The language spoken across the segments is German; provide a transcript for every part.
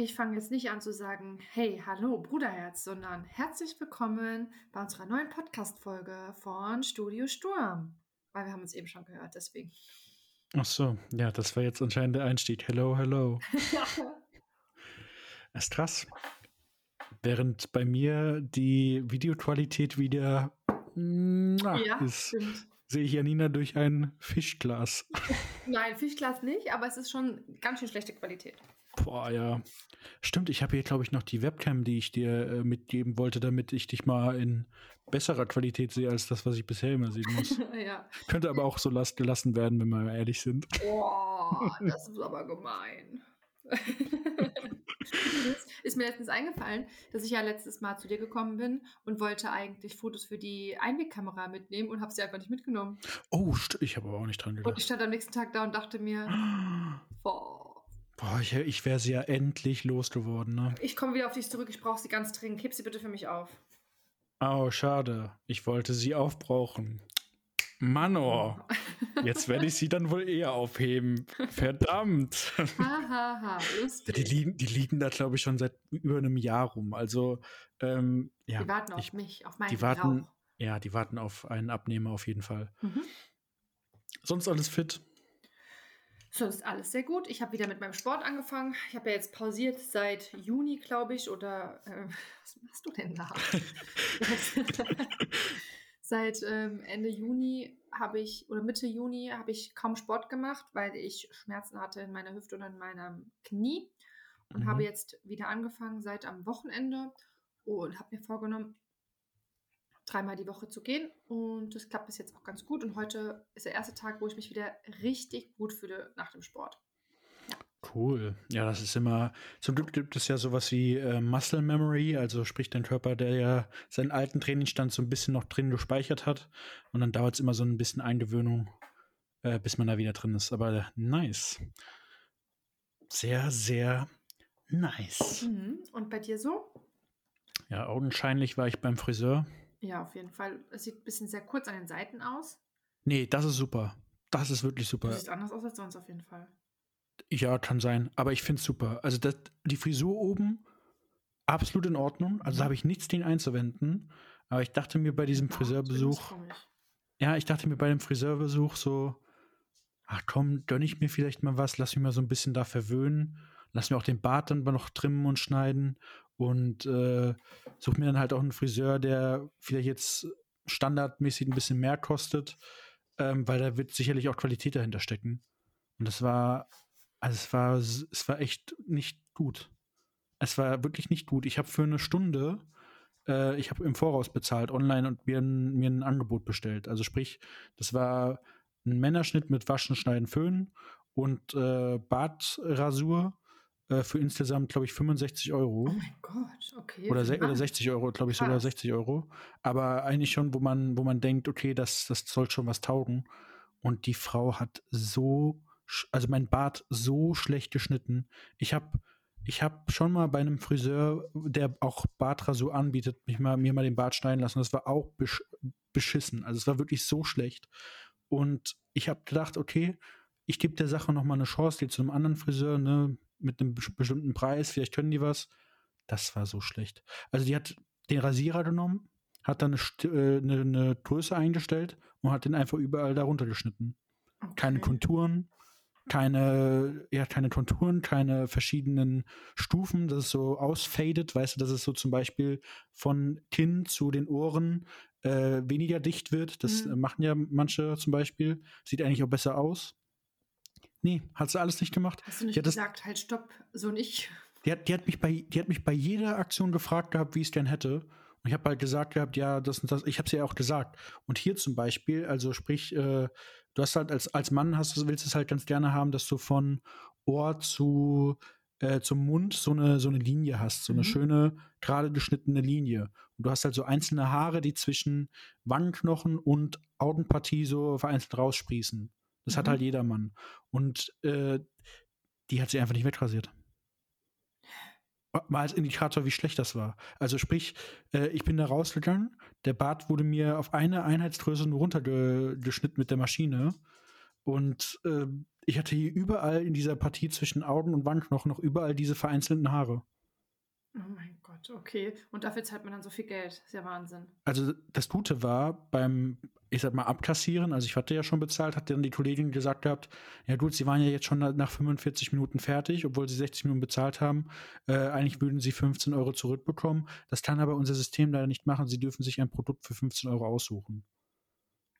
Ich fange jetzt nicht an zu sagen, hey, hallo, Bruderherz, sondern herzlich willkommen bei unserer neuen Podcast-Folge von Studio Sturm. Weil wir haben uns eben schon gehört, deswegen. Ach so, ja, das war jetzt anscheinend der Einstieg. Hello, hello. Das ist krass. Während bei mir die Videoqualität wieder na, ja, ist, stimmt. sehe ich Janina durch ein Fischglas. Nein, Fischglas nicht, aber es ist schon ganz schön schlechte Qualität. Boah, ja. Stimmt, ich habe hier, glaube ich, noch die Webcam, die ich dir äh, mitgeben wollte, damit ich dich mal in besserer Qualität sehe, als das, was ich bisher immer sehen muss. ja. Könnte aber auch so las gelassen werden, wenn wir mal ehrlich sind. Boah, das ist aber gemein. ist mir letztens eingefallen, dass ich ja letztes Mal zu dir gekommen bin und wollte eigentlich Fotos für die Einwegkamera mitnehmen und habe sie einfach nicht mitgenommen. Oh, ich habe aber auch nicht dran Und ich gedacht. stand am nächsten Tag da und dachte mir, boah, Boah, ich, ich wäre sie ja endlich losgeworden, ne? ich komme wieder auf dich zurück, ich brauche sie ganz dringend. Heb sie bitte für mich auf. Oh, schade. Ich wollte sie aufbrauchen. Mann, oh. Jetzt werde ich sie dann wohl eher aufheben. Verdammt. Hahaha, ha, die, liegen, die liegen da, glaube ich, schon seit über einem Jahr rum. Also, ähm, ja. Die warten auf ich, mich, auf meinen die warten, Rauch. ja, die warten auf einen Abnehmer auf jeden Fall. Mhm. Sonst alles fit? Sonst alles sehr gut. Ich habe wieder mit meinem Sport angefangen. Ich habe ja jetzt pausiert seit Juni, glaube ich, oder äh, was machst du denn da? seit ähm, Ende Juni habe ich, oder Mitte Juni habe ich kaum Sport gemacht, weil ich Schmerzen hatte in meiner Hüfte und in meinem Knie. Und Mhm. habe jetzt wieder angefangen seit am Wochenende und habe mir vorgenommen, dreimal die Woche zu gehen. Und das klappt bis jetzt auch ganz gut. Und heute ist der erste Tag, wo ich mich wieder richtig gut fühle nach dem Sport. Cool. Ja, das ist immer. Zum Glück gibt es ja sowas wie äh, Muscle Memory, also sprich dein Körper, der ja seinen alten Trainingsstand so ein bisschen noch drin gespeichert hat. Und dann dauert es immer so ein bisschen Eingewöhnung, äh, bis man da wieder drin ist. Aber äh, nice. Sehr, sehr nice. Mhm. Und bei dir so? Ja, augenscheinlich war ich beim Friseur. Ja, auf jeden Fall. Es sieht ein bisschen sehr kurz an den Seiten aus. Nee, das ist super. Das ist wirklich super. siehst anders aus als sonst auf jeden Fall. Ja, kann sein. Aber ich finde es super. Also das, die Frisur oben, absolut in Ordnung. Also da habe ich nichts gegen einzuwenden. Aber ich dachte mir bei diesem Friseurbesuch, komisch. ja, ich dachte mir bei dem Friseurbesuch so, ach komm, gönn ich mir vielleicht mal was, lass mich mal so ein bisschen da verwöhnen. Lass mir auch den Bart dann mal noch trimmen und schneiden. Und äh, such mir dann halt auch einen Friseur, der vielleicht jetzt standardmäßig ein bisschen mehr kostet, ähm, weil da wird sicherlich auch Qualität dahinter stecken. Und das war, also es war, es war echt nicht gut. Es war wirklich nicht gut. Ich habe für eine Stunde, äh, ich habe im Voraus bezahlt online und mir ein, mir ein Angebot bestellt. Also sprich, das war ein Männerschnitt mit Waschen, Schneiden, Föhnen und äh, Bartrasur äh, für insgesamt, glaube ich, 65 Euro. Oh mein Gott, okay. Oder, oder Mann. 60 Euro, glaube ich, sogar Krass. 60 Euro. Aber eigentlich schon, wo man, wo man denkt, okay, das, das soll schon was taugen. Und die Frau hat so, also mein Bart so schlecht geschnitten. Ich habe ich hab schon mal bei einem Friseur, der auch Bartrasur anbietet, mich mal, mir mal den Bart schneiden lassen. Das war auch besch beschissen. Also es war wirklich so schlecht. Und ich habe gedacht, okay, ich gebe der Sache noch mal eine Chance, gehe zu einem anderen Friseur, ne, mit einem bes- bestimmten Preis, vielleicht können die was. Das war so schlecht. Also die hat den Rasierer genommen, hat dann eine, äh, eine, eine Größe eingestellt und hat den einfach überall darunter geschnitten. Keine Okay. Konturen, keine, ja, keine Konturen, keine verschiedenen Stufen, dass es so ausfadet, weißt du, dass es so zum Beispiel von Kinn zu den Ohren äh, weniger dicht wird. Das Mhm. machen ja manche zum Beispiel. Sieht eigentlich auch besser aus. Nee, hat sie alles nicht gemacht. Hast du nicht Ja, das- gesagt, halt stopp, so nicht? Die hat, die, hat mich bei, die hat mich bei jeder Aktion gefragt gehabt, wie ich es denn hätte. Und ich habe halt gesagt gehabt, ja, das und das. Ich habe es ja auch gesagt. Und hier zum Beispiel, also sprich, äh, du hast halt als, als Mann hast du, willst es halt ganz gerne haben, dass du von Ohr zu äh, zum Mund so eine, so eine Linie hast, so eine Mhm. schöne, gerade geschnittene Linie. Und du hast halt so einzelne Haare, die zwischen Wangenknochen und Augenpartie so vereinzelt raussprießen. Das hat Mhm. halt jeder Mann. Und äh, die hat sie einfach nicht wegrasiert mal als Indikator, wie schlecht das war. Also sprich, äh, ich bin da rausgegangen, der Bart wurde mir auf eine Einheitsgröße nur runtergeschnitten mit der Maschine und äh, ich hatte hier überall in dieser Partie zwischen Augen und Wangenknochen noch überall diese vereinzelten Haare. Oh mein Gott, okay. Und dafür zahlt man dann so viel Geld. ist ja Wahnsinn. Also das Gute war beim, ich sag mal, Abkassieren, also ich hatte ja schon bezahlt, hat dann die Kollegin gesagt gehabt, ja gut, sie waren ja jetzt schon nach 45 Minuten fertig, obwohl sie 60 Minuten bezahlt haben. Äh, eigentlich würden sie 15 Euro zurückbekommen. Das kann aber unser System leider nicht machen. Sie dürfen sich ein Produkt für 15 Euro aussuchen.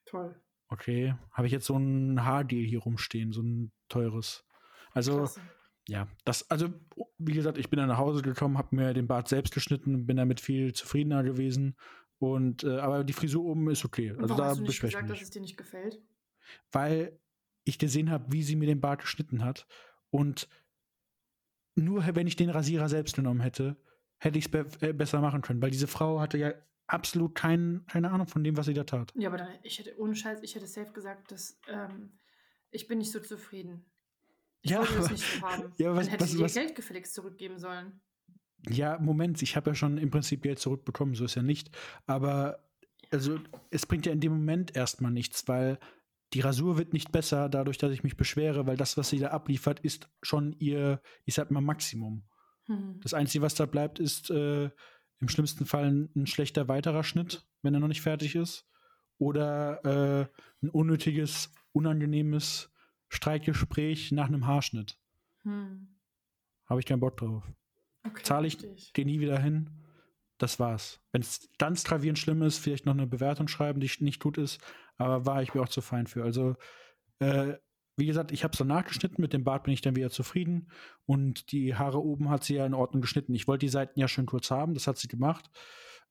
Toll. Okay, habe ich jetzt so ein Haardeal hier rumstehen, so ein teures. Also Klasse ja, das, also, wie gesagt, ich bin dann nach Hause gekommen, habe mir den Bart selbst geschnitten und bin damit viel zufriedener gewesen. Und, äh, aber die Frisur oben ist okay. Also Warum da hast du nicht gesagt, dass es dir nicht gefällt? Weil ich gesehen habe, wie sie mir den Bart geschnitten hat. Und nur wenn ich den Rasierer selbst genommen hätte, hätte ich es be äh, besser machen können. Weil diese Frau hatte ja absolut kein, keine Ahnung von dem, was sie da tat. Ja, aber dann, ich hätte, ohne Scheiß, ich hätte safe gesagt, dass ähm, ich bin nicht so zufrieden. Ich ja, wollte das nicht haben. Ja, was, Dann hätte was, ich dir Geld gefälligst zurückgeben sollen. Ja, Moment, ich habe ja schon im Prinzip Geld zurückbekommen, so ist ja nicht. Aber also es bringt ja in dem Moment erstmal nichts, weil die Rasur wird nicht besser dadurch, dass ich mich beschwere, weil das, was sie da abliefert, ist schon ihr, ich sag mal, Maximum. Hm. Das Einzige, was da bleibt, ist äh, im schlimmsten Fall ein, ein, schlechter weiterer Schnitt, wenn er noch nicht fertig ist. Oder äh, ein unnötiges, unangenehmes Streitgespräch nach einem Haarschnitt. Hm. Habe ich keinen Bock drauf. Okay, Zahle ich, ich. gehe nie wieder hin. Das war's. Wenn es ganz gravierend schlimm ist, vielleicht noch eine Bewertung schreiben, die nicht gut ist, aber war ich mir auch zu fein für. Also, äh, wie gesagt, ich habe es dann nachgeschnitten, mit dem Bart bin ich dann wieder zufrieden und die Haare oben hat sie ja in Ordnung geschnitten. Ich wollte die Seiten ja schön kurz haben, das hat sie gemacht.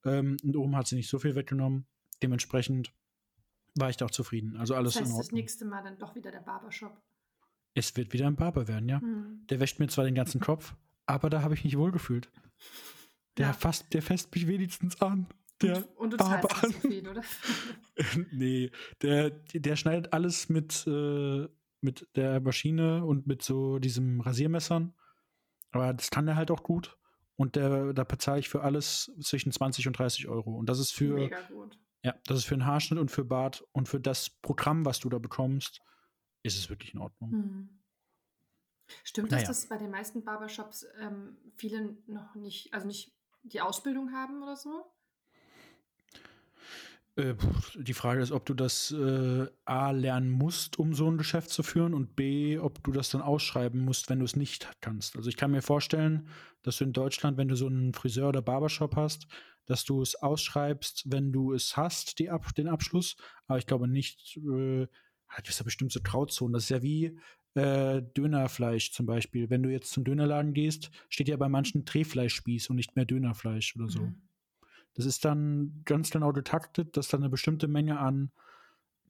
Ähm, und oben hat sie nicht so viel weggenommen. Dementsprechend war ich doch zufrieden. Also alles das heißt, in Ordnung. das nächste Mal dann doch wieder der Barbershop. Es wird wieder ein Barber werden, ja. Hm. Der wäscht mir zwar den ganzen Kopf, aber da habe ich mich wohlgefühlt. Der ja. fasst, der fässt mich wenigstens an. Der und, und du Barber zahlst nicht so viel, oder? nee, der, der schneidet alles mit, äh, mit der Maschine und mit so diesem Rasiermessern. Aber das kann er halt auch gut. Und der, da bezahle ich für alles zwischen 20 und 30 Euro. Und das ist für. Ja, das ist für einen Haarschnitt und für Bart und für das Programm, was du da bekommst, ist es wirklich in Ordnung. Mhm. Stimmt naja. das, dass bei den meisten Barbershops ähm, viele noch nicht, also nicht die Ausbildung haben oder so? Äh, die Frage ist, ob du das äh, A lernen musst, um so ein Geschäft zu führen und B, ob du das dann ausschreiben musst, wenn du es nicht kannst. Also ich kann mir vorstellen, dass du in Deutschland, wenn du so einen Friseur oder Barbershop hast, dass du es ausschreibst, wenn du es hast, die Ab den Abschluss. Aber ich glaube nicht, äh, das ist ja bestimmt so Trauzonen. Das ist ja wie äh, Dönerfleisch zum Beispiel. Wenn du jetzt zum Dönerladen gehst, steht ja bei manchen Drehfleischspieß und nicht mehr Dönerfleisch oder so. Mhm. Das ist dann ganz genau getaktet, dass da eine bestimmte Menge an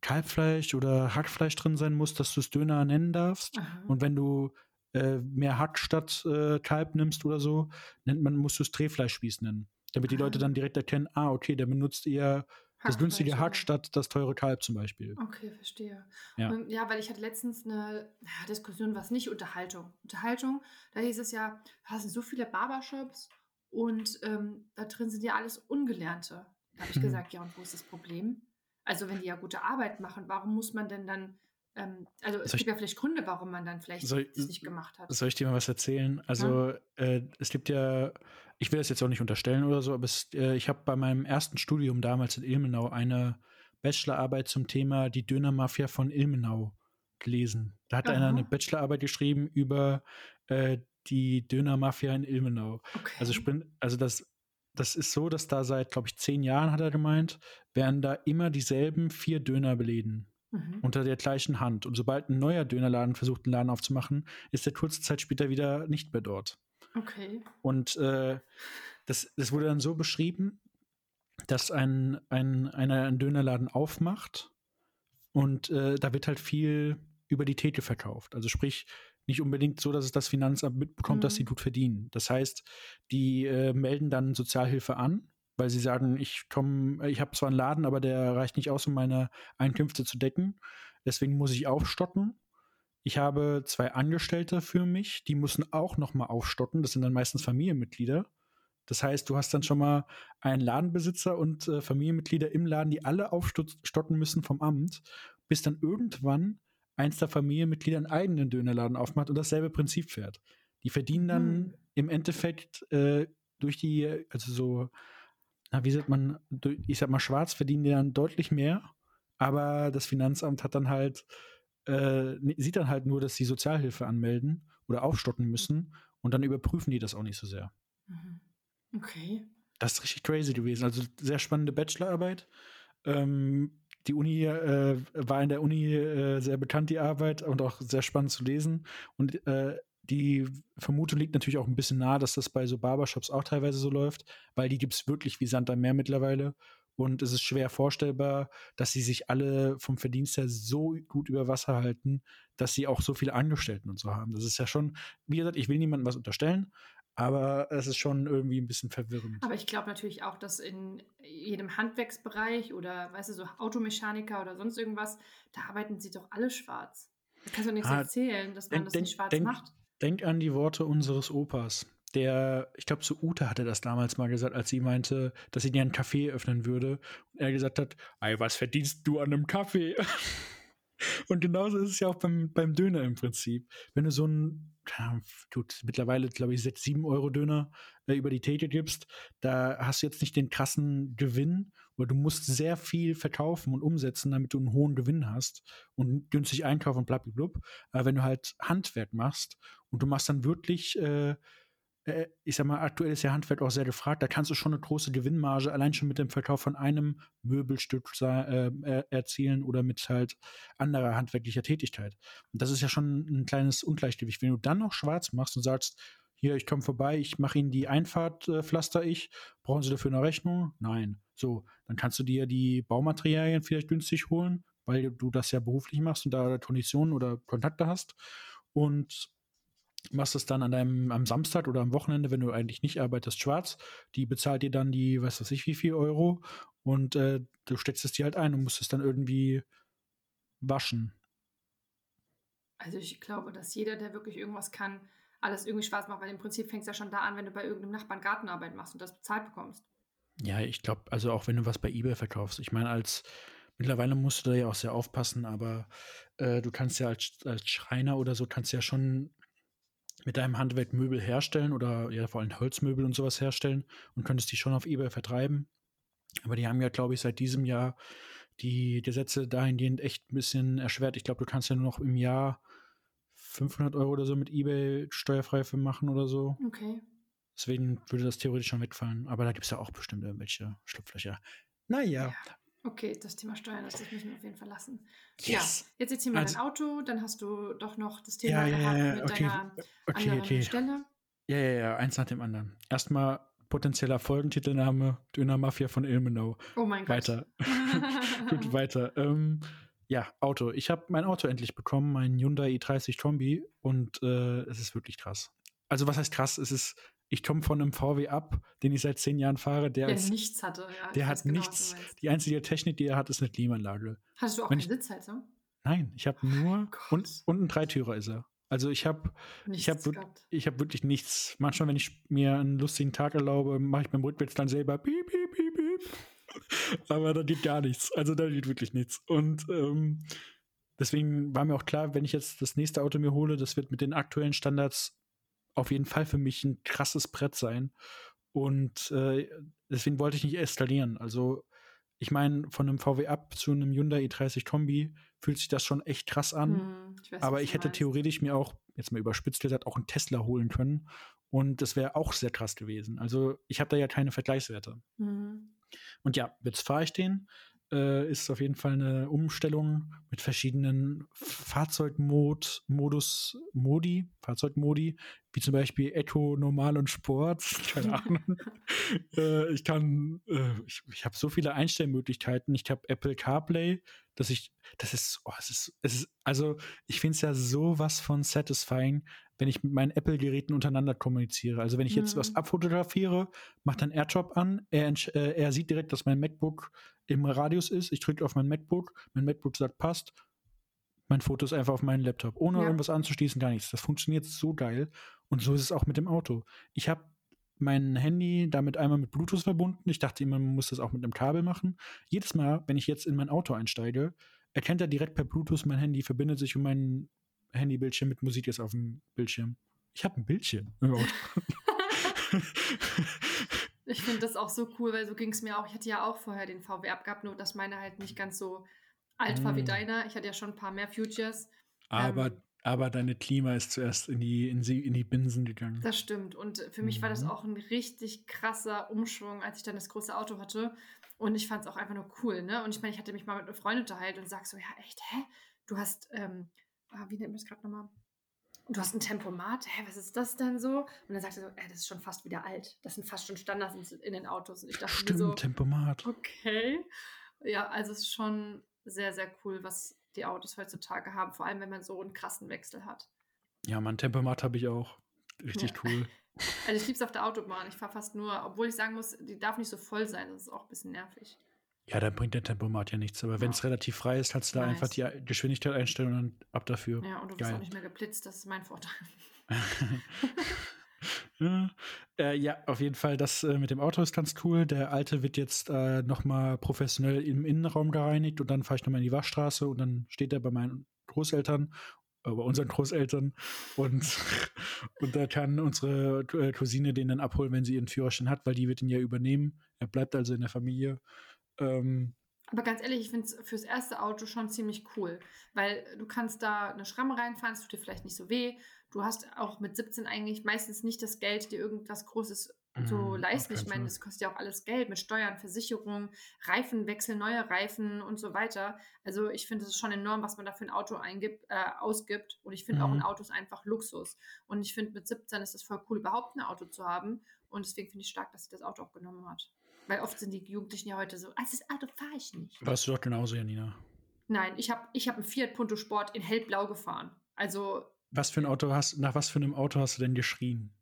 Kalbfleisch oder Hackfleisch drin sein muss, dass du es Döner nennen darfst. Aha. Und wenn du äh, mehr Hack statt äh, Kalb nimmst oder so, nennt man, musst du es Drehfleischspieß nennen. Damit die Aha. Leute dann direkt erkennen, ah, okay, der benutzt eher das günstige Hack statt das teure Kalb zum Beispiel. Okay, verstehe. Ja, Und, ja weil ich hatte letztens eine ja, Diskussion, was nicht Unterhaltung. Unterhaltung, da hieß es ja, da sind so viele Barbershops und ähm, da drin sind ja alles Ungelernte. Da habe ich mhm. gesagt, ja, und wo ist das Problem? Also, wenn die ja gute Arbeit machen, warum muss man denn dann, ähm, also es soll gibt ich, ja vielleicht Gründe, warum man dann vielleicht soll, das nicht gemacht hat. Soll ich dir mal was erzählen? Also, ja. äh, es gibt ja, ich will das jetzt auch nicht unterstellen oder so, aber es, äh, ich habe bei meinem ersten Studium damals in Ilmenau eine Bachelorarbeit zum Thema die Dönermafia von Ilmenau gelesen. Da hat Aha. einer eine Bachelorarbeit geschrieben über äh, die Dönermafia in Ilmenau. Okay. Also, also das, das ist so, dass da seit, glaube ich, zehn Jahren, hat er gemeint, werden da immer dieselben vier Dönerbeläden mhm. unter der gleichen Hand. Und sobald ein neuer Dönerladen versucht, einen Laden aufzumachen, ist er kurze Zeit später wieder nicht mehr dort. Okay. Und äh, das, das wurde dann so beschrieben, dass ein, ein, einer einen Dönerladen aufmacht und äh, da wird halt viel über die Theke verkauft. Also sprich, nicht unbedingt so, dass es das Finanzamt mitbekommt, mhm. dass sie mhm. gut verdienen. Das heißt, die äh, melden dann Sozialhilfe an, weil sie sagen, ich komme, ich habe zwar einen Laden, aber der reicht nicht aus, um meine Einkünfte zu decken. Deswegen muss ich aufstocken. Ich habe zwei Angestellte für mich, die müssen auch nochmal aufstocken. Das sind dann meistens Familienmitglieder. Das heißt, du hast dann schon mal einen Ladenbesitzer und äh, Familienmitglieder im Laden, die alle aufstocken müssen vom Amt, bis dann irgendwann eins der Familienmitglieder einen eigenen Dönerladen aufmacht und dasselbe Prinzip fährt. Die verdienen dann Mhm. im Endeffekt äh, durch die, also so, na, wie sagt man, durch- ich sag mal, schwarz verdienen die dann deutlich mehr, aber das Finanzamt hat dann halt, äh, sieht dann halt nur, dass sie Sozialhilfe anmelden oder aufstocken müssen und dann überprüfen die das auch nicht so sehr. Mhm. Okay. Das ist richtig crazy gewesen. Also sehr spannende Bachelorarbeit. Ähm, die Uni äh, war in der Uni äh, sehr bekannt, die Arbeit, und auch sehr spannend zu lesen. Und äh, die Vermutung liegt natürlich auch ein bisschen nahe, dass das bei so Barbershops auch teilweise so läuft, weil die gibt es wirklich wie Sand am Meer mittlerweile. Und es ist schwer vorstellbar, dass sie sich alle vom Verdienst her so gut über Wasser halten, dass sie auch so viele Angestellten und so haben. Das ist ja schon, wie gesagt, ich will niemandem was unterstellen, aber es ist schon irgendwie ein bisschen verwirrend. Aber ich glaube natürlich auch, dass in jedem Handwerksbereich oder, weißt du, so Automechaniker oder sonst irgendwas, da arbeiten sie doch alle schwarz. Da kannst du nichts Ah, erzählen, dass man denk- das nicht schwarz denk- macht. Denk an die Worte unseres Opas. Der, ich glaube, zu Ute hatte das damals mal gesagt, als sie meinte, dass sie dir einen Kaffee öffnen würde. Und er gesagt hat, ey, was verdienst du an einem Kaffee? Und genauso ist es ja auch beim, beim Döner im Prinzip. Wenn du so einen, gut, mittlerweile, glaube ich, 6, 7 Euro Döner äh, über die Theke gibst, da hast du jetzt nicht den krassen Gewinn, oder du musst sehr viel verkaufen und umsetzen, damit du einen hohen Gewinn hast und günstig einkaufen und blablablub. Aber wenn du halt Handwerk machst und du machst dann wirklich, äh, äh, ich sag mal, aktuell ist ja Handwerk auch sehr gefragt, da kannst du schon eine große Gewinnmarge allein schon mit dem Verkauf von einem Möbelstück äh, er- erzielen oder mit halt anderer handwerklicher Tätigkeit. Und das ist ja schon ein kleines Ungleichgewicht. Wenn du dann noch schwarz machst und sagst, hier, ich komme vorbei, ich mache Ihnen die Einfahrt, äh, pflaster ich, brauchen Sie dafür eine Rechnung? Nein. So, dann kannst du dir die Baumaterialien vielleicht günstig holen, weil du das ja beruflich machst und da Konditionen oder Kontakte hast. Und machst es dann an deinem am Samstag oder am Wochenende, wenn du eigentlich nicht arbeitest, schwarz. Die bezahlt dir dann die, weiß was ich, wie viel Euro und äh, du steckst es dir halt ein und musst es dann irgendwie waschen. Also ich glaube, dass jeder, der wirklich irgendwas kann, alles irgendwie schwarz macht, weil im Prinzip fängt es ja schon da an, wenn du bei irgendeinem Nachbarn Gartenarbeit machst und das bezahlt bekommst. Ja, ich glaube, also auch wenn du was bei eBay verkaufst. Ich meine, als mittlerweile musst du da ja auch sehr aufpassen, aber äh, du kannst ja als, als Schreiner oder so kannst ja schon mit deinem Handwerk Möbel herstellen oder ja vor allem Holzmöbel und sowas herstellen und könntest die schon auf eBay vertreiben. Aber die haben ja, glaube ich, seit diesem Jahr die Gesetze dahingehend echt ein bisschen erschwert. Ich glaube, du kannst ja nur noch im Jahr 500 Euro oder so mit eBay steuerfrei für machen oder so. Okay. Deswegen würde das theoretisch schon wegfallen. Aber da gibt es ja auch bestimmt irgendwelche Schlupflöcher. Naja. Okay, das Thema Steuern, das, müssen wir auf jeden Fall lassen. Yes. Ja, jetzt erzähl mal Also- dein Auto, dann hast du doch noch das Thema ja, gehabt ja, mit okay, deiner Okay, anderen okay. Stelle. Ja, ja, ja, eins nach dem anderen. Erstmal potenzieller Folgentitelname Döner Mafia von Ilmenau. Oh mein Gott. Weiter. Gut, weiter. Ähm, ja, Auto. Ich habe mein Auto endlich bekommen, mein Hyundai i30 Kombi und äh, es ist wirklich krass. Also was heißt krass? Es ist, ich komme von einem VW ab, den ich seit zehn Jahren fahre, der, Der als, nichts hatte. Ja, ich der hat genau, nichts. Die einzige Technik, die er hat, ist eine Klimaanlage. Hattest du auch wenn keine ich- Sitzheizung? Nein, ich habe nur Gott. und, und ein Dreitürer ist er. Also ich habe Nichts hab wir- gehabt. ich habe wirklich nichts. Manchmal, wenn ich mir einen lustigen Tag erlaube, mache ich beim Rückwärts dann selber piep, piep, piep, piep. Aber da geht gar nichts. Also da geht wirklich nichts. Und ähm, deswegen war mir auch klar, wenn ich jetzt das nächste Auto mir hole, das wird mit den aktuellen Standards auf jeden Fall für mich ein krasses Brett sein. Und äh, deswegen wollte ich nicht eskalieren. Also ich meine, von einem VW Up zu einem Hyundai i30 Kombi fühlt sich das schon echt krass an. Hm, ich weiß, Aber ich hätte meinst. theoretisch mir auch, jetzt mal überspitzt gesagt, auch einen Tesla holen können. Und das wäre auch sehr krass gewesen. Also ich habe da ja keine Vergleichswerte. Hm. Und ja, jetzt fahre ich den. Äh, ist auf jeden Fall eine Umstellung mit verschiedenen Fahrzeugmod, Modus, Modi, Fahrzeugmodi, wie zum Beispiel Eco, Normal und Sport. Keine Ahnung. äh, ich kann, äh, ich, ich habe so viele Einstellmöglichkeiten. Ich habe Apple CarPlay, dass ich, das ist, oh, es ist, es ist, also ich finde es ja sowas von satisfying, wenn ich mit meinen Apple-Geräten untereinander kommuniziere. Also wenn ich jetzt Mhm. was abfotografiere, macht dann AirDrop an, er, äh, er sieht direkt, dass mein MacBook im Radius ist. Ich drücke auf mein MacBook, mein MacBook sagt, passt. Mein Foto ist einfach auf meinen Laptop, ohne Ja. irgendwas anzuschließen, gar nichts. Das funktioniert so geil. Und so ist es auch mit dem Auto. Ich habe mein Handy damit einmal mit Bluetooth verbunden. Ich dachte immer, man muss das auch mit einem Kabel machen. Jedes Mal, wenn ich jetzt in mein Auto einsteige, erkennt er direkt per Bluetooth mein Handy, verbindet sich und mein Handybildschirm mit Musik ist auf dem Bildschirm. Ich habe ein Bildschirm im Auto. ich finde das auch so cool, weil so ging es mir auch. Ich hatte ja auch vorher den VW abgehabt, nur dass meine halt nicht ganz so alt war wie Mm. deiner. Ich hatte ja schon ein paar mehr Futures. Aber, Ähm, aber deine Klima ist zuerst in die, in, sie, in die Binsen gegangen. Das stimmt. Und für mich war das Mhm. auch ein richtig krasser Umschwung, als ich dann das große Auto hatte. Und ich fand es auch einfach nur cool, ne? Und ich meine, ich hatte mich mal mit einer Freundin unterhalten und sag so, ja, echt, hä? Du hast, ähm, ah, wie nennt man das gerade nochmal? Du hast ein Tempomat, hä, was ist das denn so? Und dann sagte sie so, äh, das ist schon fast wieder alt. Das sind fast schon Standards in, den Autos. Und ich dachte Stimmt, so, Tempomat. okay. Ja, also es ist schon sehr, sehr cool, was die Autos heutzutage haben. Vor allem, wenn man so einen krassen Wechsel hat. Ja, Mann, Tempomat habe ich auch. Richtig Ja. cool. Also ich lieb's auf der Autobahn. Ich fahre fast nur, obwohl ich sagen muss, die darf nicht so voll sein. Das ist auch ein bisschen nervig. Ja, da bringt der Tempomat ja nichts. Aber Ja. wenn es relativ frei ist, kannst du da Nice. einfach die Geschwindigkeit einstellen und dann ab dafür. Ja, und du wirst auch nicht mehr geblitzt. Das ist mein Vorteil. ja. Äh, ja, auf jeden Fall, das äh, mit dem Auto ist ganz cool. Der alte wird jetzt äh, nochmal professionell im Innenraum gereinigt und dann fahre ich nochmal in die Waschstraße und dann steht er bei meinen Großeltern, äh, bei unseren Großeltern und, und da kann unsere äh, Cousine den dann abholen, wenn sie ihren Führerschein hat, weil die wird ihn ja übernehmen. Er bleibt also in der Familie. Ähm, Aber ganz ehrlich, ich finde es fürs erste Auto schon ziemlich cool, weil du kannst da eine Schramme reinfahren, es tut dir vielleicht nicht so weh. Du hast auch mit 17 eigentlich meistens nicht das Geld, dir irgendwas Großes zu Mm, auf leisten. Ich meine, das kostet ja auch alles Geld mit Steuern, Versicherung, Reifenwechsel, neue Reifen und so weiter. Also ich finde, es ist schon enorm, was man da für ein Auto eingibt, äh, ausgibt. Und ich finde auch Mhm. ein Auto ist einfach Luxus. Und ich finde, mit 17 ist es voll cool, überhaupt ein Auto zu haben. Und deswegen finde ich stark, dass sie das Auto auch genommen hat. Weil oft sind die Jugendlichen ja heute so, als das Auto fahre ich nicht. warst du doch genauso, Janina. Nein, ich habe ich hab einen Fiat Punto Sport in hellblau gefahren. Also Was für ein Auto hast, nach was für einem Auto hast du denn geschrien?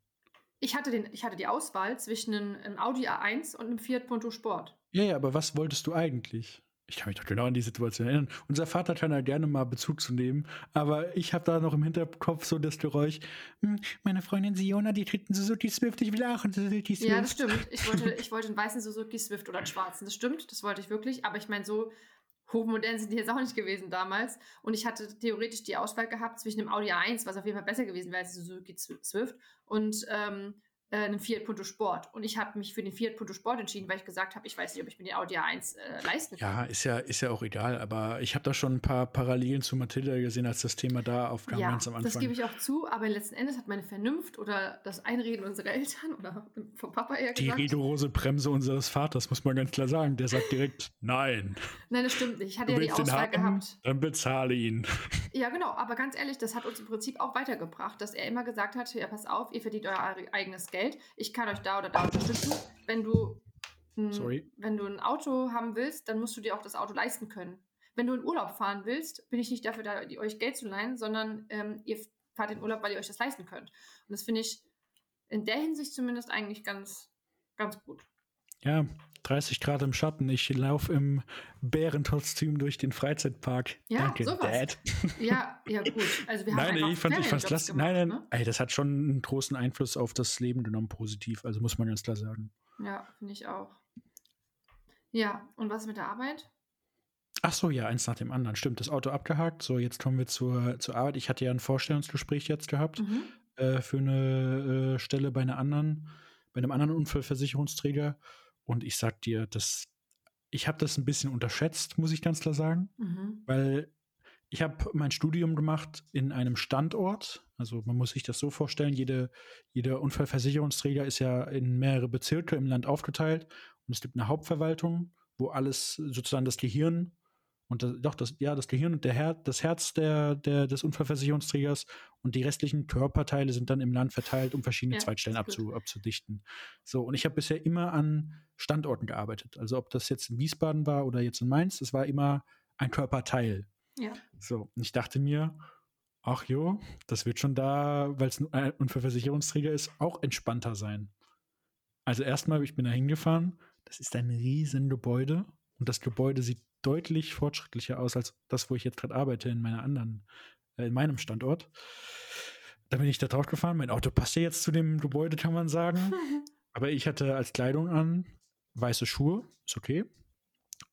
ich hatte, den, ich hatte die Auswahl zwischen einem, Audi A1 und einem Fiat Punto Sport. Ja, ja, aber was wolltest du eigentlich? Ich kann mich doch genau an die Situation erinnern. Unser Vater kann da gerne mal Bezug zu nehmen, aber ich habe da noch im Hinterkopf so das Geräusch, "Hm, meine Freundin Siona, die kriegt einen Suzuki Swift, ich will auch einen Suzuki Swift. Ja, das stimmt. Ich wollte, ich wollte einen weißen Suzuki Swift oder einen schwarzen. Das stimmt, das wollte ich wirklich. Aber ich meine, so hochmodern sind die jetzt auch nicht gewesen damals. Und ich hatte theoretisch die Auswahl gehabt zwischen dem Audi A1, was auf jeden Fall besser gewesen wäre als Suzuki Swift, und ähm, äh, einem Fiat Punto Sport. Und ich habe mich für den Fiat Punto Sport entschieden, weil ich gesagt habe, ich weiß nicht, ob ich mir den Audi A1 äh, leisten kann. Ja, ist ja, ist ja auch egal, aber ich habe da schon ein paar Parallelen zu Mathilda gesehen, als das Thema da aufkam Ja, ganz am das Anfang. gebe ich auch zu, aber letzten Endes hat meine Vernunft oder das Einreden unserer Eltern oder vom Papa eher die gesagt. rigorose Bremse unseres Vaters, muss man ganz klar sagen. Der sagt direkt, nein, Nein, das stimmt nicht. Ich hatte du ja die Auswahl haben, gehabt. dann bezahle ihn. Ja, genau, aber ganz ehrlich, das hat uns im Prinzip auch weitergebracht, dass er immer gesagt hat, ja, pass auf, ihr verdient euer eig- eigenes Geld, ich kann euch da oder da unterstützen. Wenn du, ein- Sorry. wenn du ein Auto haben willst, dann musst du dir auch das Auto leisten können. Wenn du in Urlaub fahren willst, bin ich nicht dafür da, euch Geld zu leihen, sondern ähm, ihr fahrt in Urlaub, weil ihr euch das leisten könnt. Und das finde ich in der Hinsicht zumindest eigentlich ganz, ganz gut. Ja, 30 Grad im Schatten. Ich laufe im Bärenkostüm durch den Freizeitpark. Ja, Danke, sowas. Dad. Ja, ja, gut. Also wir haben Nein, ich fand, ich fand's klasse. gemacht, Nein, nein, Ne? ey, das hat schon einen großen Einfluss auf das Leben genommen, positiv. Also muss man ganz klar sagen. Ja, finde ich auch. Ja, und was mit der Arbeit? Ach so, ja, eins nach dem anderen. Stimmt, das Auto abgehakt. So, jetzt kommen wir zur, zur Arbeit. Ich hatte ja ein Vorstellungsgespräch jetzt gehabt Mhm. äh, für eine äh, Stelle bei einer anderen, bei einem anderen Unfallversicherungsträger. Und ich sag dir, das, ich habe das ein bisschen unterschätzt, muss ich ganz klar sagen. Mhm. weil ich habe mein Studium gemacht in einem Standort. Also man muss sich das so vorstellen, jede, jeder Unfallversicherungsträger ist ja in mehrere Bezirke im Land aufgeteilt und es gibt eine Hauptverwaltung, wo alles sozusagen das Gehirn und das, doch das ja das Gehirn und der Her das Herz der, der des Unfallversicherungsträgers und die restlichen Körperteile sind dann im Land verteilt, um verschiedene Ja, gut. abzu, abzudichten. So und ich habe bisher immer an Standorten gearbeitet. Also ob das jetzt in Wiesbaden war oder jetzt in Mainz, es war immer ein Körperteil. Ja. So, und ich dachte mir, ach jo, das wird schon da, weil es ein Unfallversicherungsträger ist, auch entspannter sein. Also erstmal, ich bin da hingefahren, das ist ein riesen Gebäude und das Gebäude sieht deutlich fortschrittlicher aus als das, wo ich jetzt gerade arbeite in meiner anderen, äh, in meinem Standort. Da bin ich da drauf gefahren. Mein Auto passt ja jetzt zu dem Gebäude, kann man sagen. Aber ich hatte als Kleidung an weiße Schuhe, ist okay.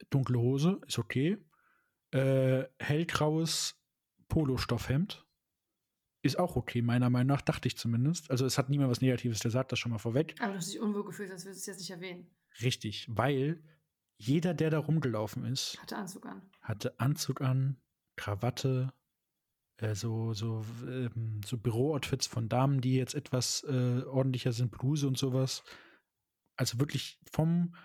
Dunkle Hose, ist okay. äh, hellgraues Polostoffhemd. Ist auch okay, meiner Meinung nach, dachte ich zumindest. Also es hat niemand was Negatives, der sagt das schon mal vorweg. Aber du hast dich unwohl gefühlt, als würdest du es jetzt nicht erwähnen. Richtig, weil jeder, der da rumgelaufen ist, Hatte Anzug an. hatte Anzug an, Krawatte, äh, so, so, ähm, so Bürooutfits von Damen, die jetzt etwas äh, ordentlicher sind, Bluse und sowas. Also wirklich vom,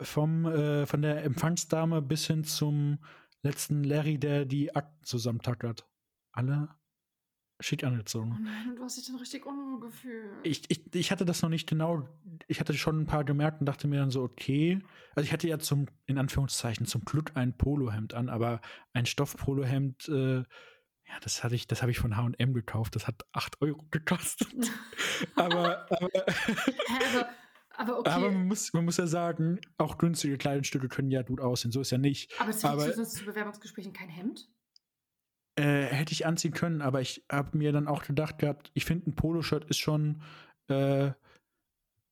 vom, äh, von der Empfangsdame bis hin zum letzten Larry, der die Akten zusammentackert. Alle schick Oh angezogen. und du hast dich dann richtig unwohl gefühlt. Ich, ich, ich hatte das noch nicht genau, ich hatte schon ein paar gemerkt und dachte mir dann so, okay. Also ich hatte ja zum, in Anführungszeichen, zum Glück ein Polohemd an, aber ein Stoffpolohemd, äh, ja, das hatte ich, das habe ich von HM gekauft, das hat 8 Euro gekostet. aber, aber, Hä, aber, okay. aber man, muss, man muss ja sagen, auch günstige Kleidungsstücke können ja gut aussehen, so ist ja nicht. aber trägst aber- zu Bewerbungsgesprächen kein Hemd? Äh, hätte ich anziehen können, aber ich habe mir dann auch gedacht gehabt, ich finde ein Poloshirt ist schon äh,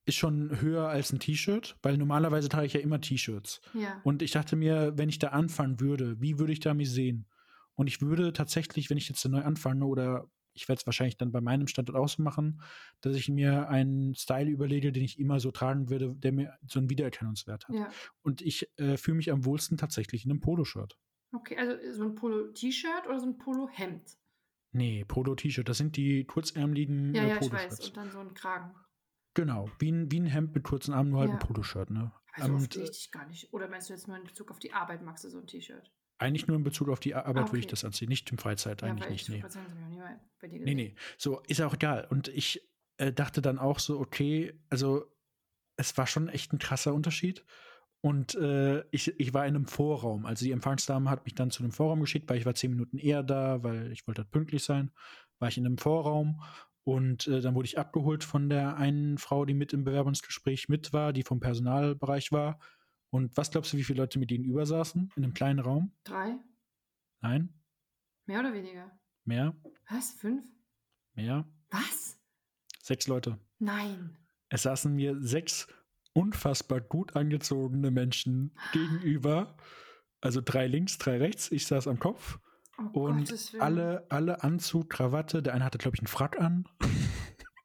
ist schon höher als ein T-Shirt, weil normalerweise trage ich ja immer T-Shirts. Ja. Und ich dachte mir, wenn ich da anfangen würde, wie würde ich da mich sehen? Und ich würde tatsächlich, wenn ich jetzt neu anfange oder ich werde es wahrscheinlich dann bei meinem Standort auch so machen, dass ich mir einen Style überlege, den ich immer so tragen würde, der mir so einen Wiedererkennungswert hat. ja. Und ich äh, fühle mich am wohlsten tatsächlich in einem Poloshirt. Okay, also so ein Polo-T-Shirt oder so ein Polo-Hemd? Nee, Polo-T-Shirt, das sind die kurzärmeligen Ja, äh, ja, ich weiß. Und dann so ein Kragen. Genau, wie ein, wie ein Hemd mit kurzen Armen, nur halt Ja. ein Poloshirt, ne? Also Und, oft sehe ich gar nicht. Oder meinst du jetzt nur in Bezug auf die Arbeit, magst du so ein T-Shirt? Eigentlich nur in Bezug auf die Arbeit würde ich okay. das anziehen, nicht im Freizeit eigentlich weil nicht, ich nee. bei dir Nee, nee. So, ist auch egal. Und ich äh, dachte dann auch so, okay, also es war schon echt ein krasser Unterschied. Und äh, ich, ich war in einem Vorraum. Also die Empfangsdame hat mich dann zu einem Vorraum geschickt, weil ich war zehn Minuten eher da, weil ich wollte halt pünktlich sein. War ich in einem Vorraum und äh, dann wurde ich abgeholt von der einen Frau, die mit im Bewerbungsgespräch mit war, die vom Personalbereich war. Und was glaubst du, wie viele Leute mit ihnen über saßen? In einem kleinen Raum? Drei? Nein? Mehr oder weniger? Mehr? Was? Fünf? Mehr? Was? Sechs Leute. Nein. Es saßen mir sechs unfassbar gut angezogene Menschen gegenüber. Also drei links, drei rechts. Ich saß am Kopf. Oh Und alle, alle Anzug, Krawatte. Der eine hatte, glaube ich, einen Frack an.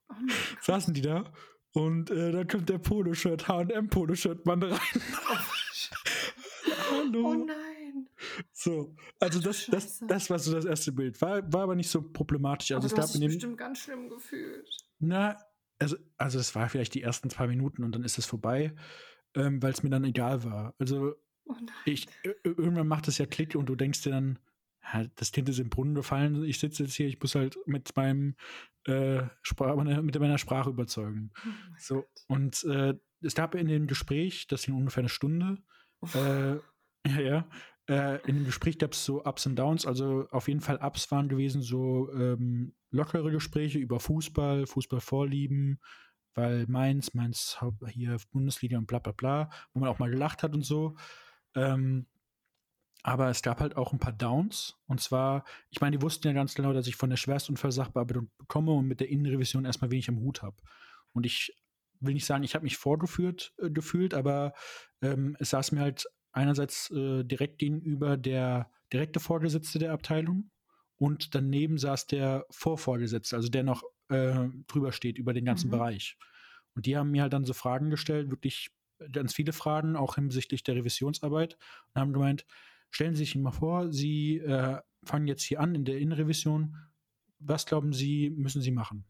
Oh. Saßen die da. Und äh, dann kommt der Poloshirt, HM-Poloshirt-Mann rein. Hallo. Oh nein. So, also das, das, das war so das erste Bild. War, war aber nicht so problematisch. Also Aber es gab hast in dem, bestimmt ganz schlimm gefühlt. Na, also, also das war vielleicht die ersten zwei Minuten und dann ist es vorbei, ähm, weil es mir dann egal war. Also Oh ich, irgendwann macht es ja Klick und du denkst dir dann, das Kind ist im Brunnen gefallen, ich sitze jetzt hier, ich muss halt mit meinem äh, Sprach, mit meiner Sprache überzeugen. Oh So, Gott. und äh, es gab in dem Gespräch, das ging ungefähr eine Stunde, äh, ja, ja, äh, in dem Gespräch gab es so Ups und Downs, also auf jeden Fall Ups waren gewesen so ähm, lockere Gespräche über Fußball, Fußballvorlieben, weil Mainz, Mainz hier Bundesliga und bla bla bla, wo man auch mal gelacht hat und so. Ähm, aber es gab halt auch ein paar Downs. Und zwar, ich meine, die wussten ja ganz genau, dass ich von der Schwerstunfallsachbearbeitung bekomme und mit der Innenrevision erstmal wenig am Hut habe. Und ich will nicht sagen, ich habe mich vorgeführt äh, gefühlt, aber ähm, es saß mir halt einerseits äh, direkt gegenüber der direkte Vorgesetzte der Abteilung und daneben saß der Vorvorgesetzte, also der noch äh, drüber steht über den ganzen Mhm. Bereich. Und die haben mir halt dann so Fragen gestellt, wirklich ganz viele Fragen, auch hinsichtlich der Revisionsarbeit und haben gemeint, stellen Sie sich mal vor, Sie äh, fangen jetzt hier an in der Innenrevision. Was glauben Sie, müssen Sie machen?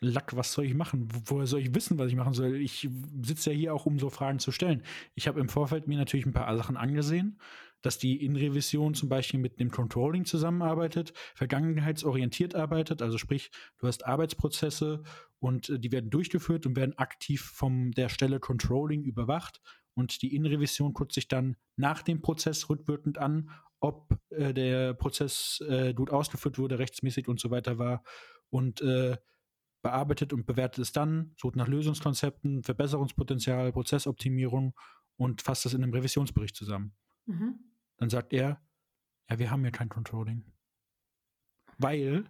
Lack, was soll ich machen? Wo- Woher soll ich wissen, was ich machen soll? Ich sitze ja hier auch, um so Fragen zu stellen. Ich habe im Vorfeld mir natürlich ein paar Sachen angesehen, dass die Innenrevision zum Beispiel mit dem Controlling zusammenarbeitet, vergangenheitsorientiert arbeitet, also sprich, du hast Arbeitsprozesse und äh, die werden durchgeführt und werden aktiv von der Stelle Controlling überwacht und die Innenrevision guckt sich dann nach dem Prozess rückwirkend an, ob äh, der Prozess äh, gut ausgeführt wurde, rechtsmäßig und so weiter war und äh, bearbeitet und bewertet es dann, sucht nach Lösungskonzepten, Verbesserungspotenzial, Prozessoptimierung und fasst das in einem Revisionsbericht zusammen. Mhm. Dann sagt er, ja, wir haben ja kein Controlling. Weil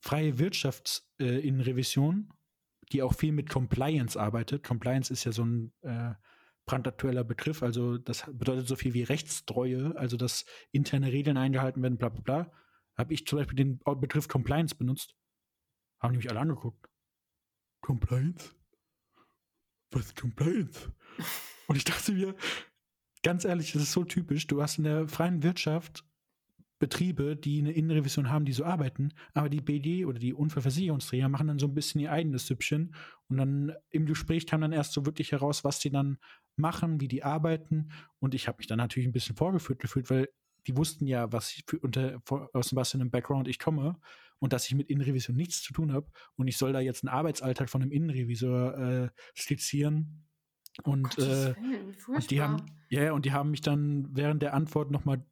freie Wirtschaftsinnenrevision, äh, Innenrevision, die auch viel mit Compliance arbeitet, Compliance ist ja so ein äh, brandaktueller Begriff. Also das bedeutet so viel wie Rechtstreue, also dass interne Regeln eingehalten werden, bla bla bla. Habe ich zum Beispiel den Begriff Compliance benutzt. Haben die mich alle angeguckt. Compliance? Was ist Compliance? Und ich dachte mir, ganz ehrlich, das ist so typisch. Du hast in der freien Wirtschaft Betriebe, die eine Innenrevision haben, die so arbeiten, aber die BD oder die Unfallversicherungsträger machen dann so ein bisschen ihr eigenes Süppchen und dann im Gespräch kam dann erst so wirklich heraus, was die dann machen, wie die arbeiten und ich habe mich dann natürlich ein bisschen vorgeführt gefühlt, weil die wussten ja, was ich für unter, aus was für einem Background ich komme und dass ich mit Innenrevision nichts zu tun habe und ich soll da jetzt einen Arbeitsalltag von einem Innenrevisor äh, skizzieren und, äh, und die haben ja und die haben mich dann während der Antwort nochmal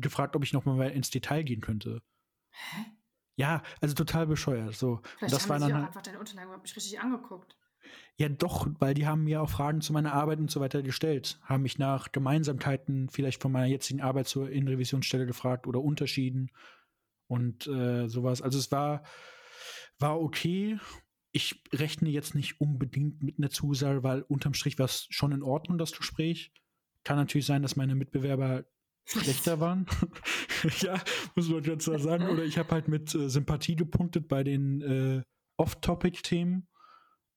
gefragt, ob ich noch mal ins Detail gehen könnte. Hä? Ja, also total bescheuert. So. Vielleicht das haben war dann auch halt einfach deine Unterlagen überhaupt nicht richtig angeguckt. Ja, doch, weil die haben mir auch Fragen zu meiner Arbeit und so weiter gestellt. Haben mich nach Gemeinsamkeiten vielleicht von meiner jetzigen Arbeit zur Innenrevisionsstelle gefragt oder Unterschieden und äh, sowas. Also es war, war okay. Ich rechne jetzt nicht unbedingt mit einer Zusage, weil unterm Strich war es schon in Ordnung, das Gespräch. Kann natürlich sein, dass meine Mitbewerber schlechter waren. ja, muss man ganz klar sagen. Oder ich habe halt mit äh, Sympathie gepunktet bei den äh, Off-Topic-Themen.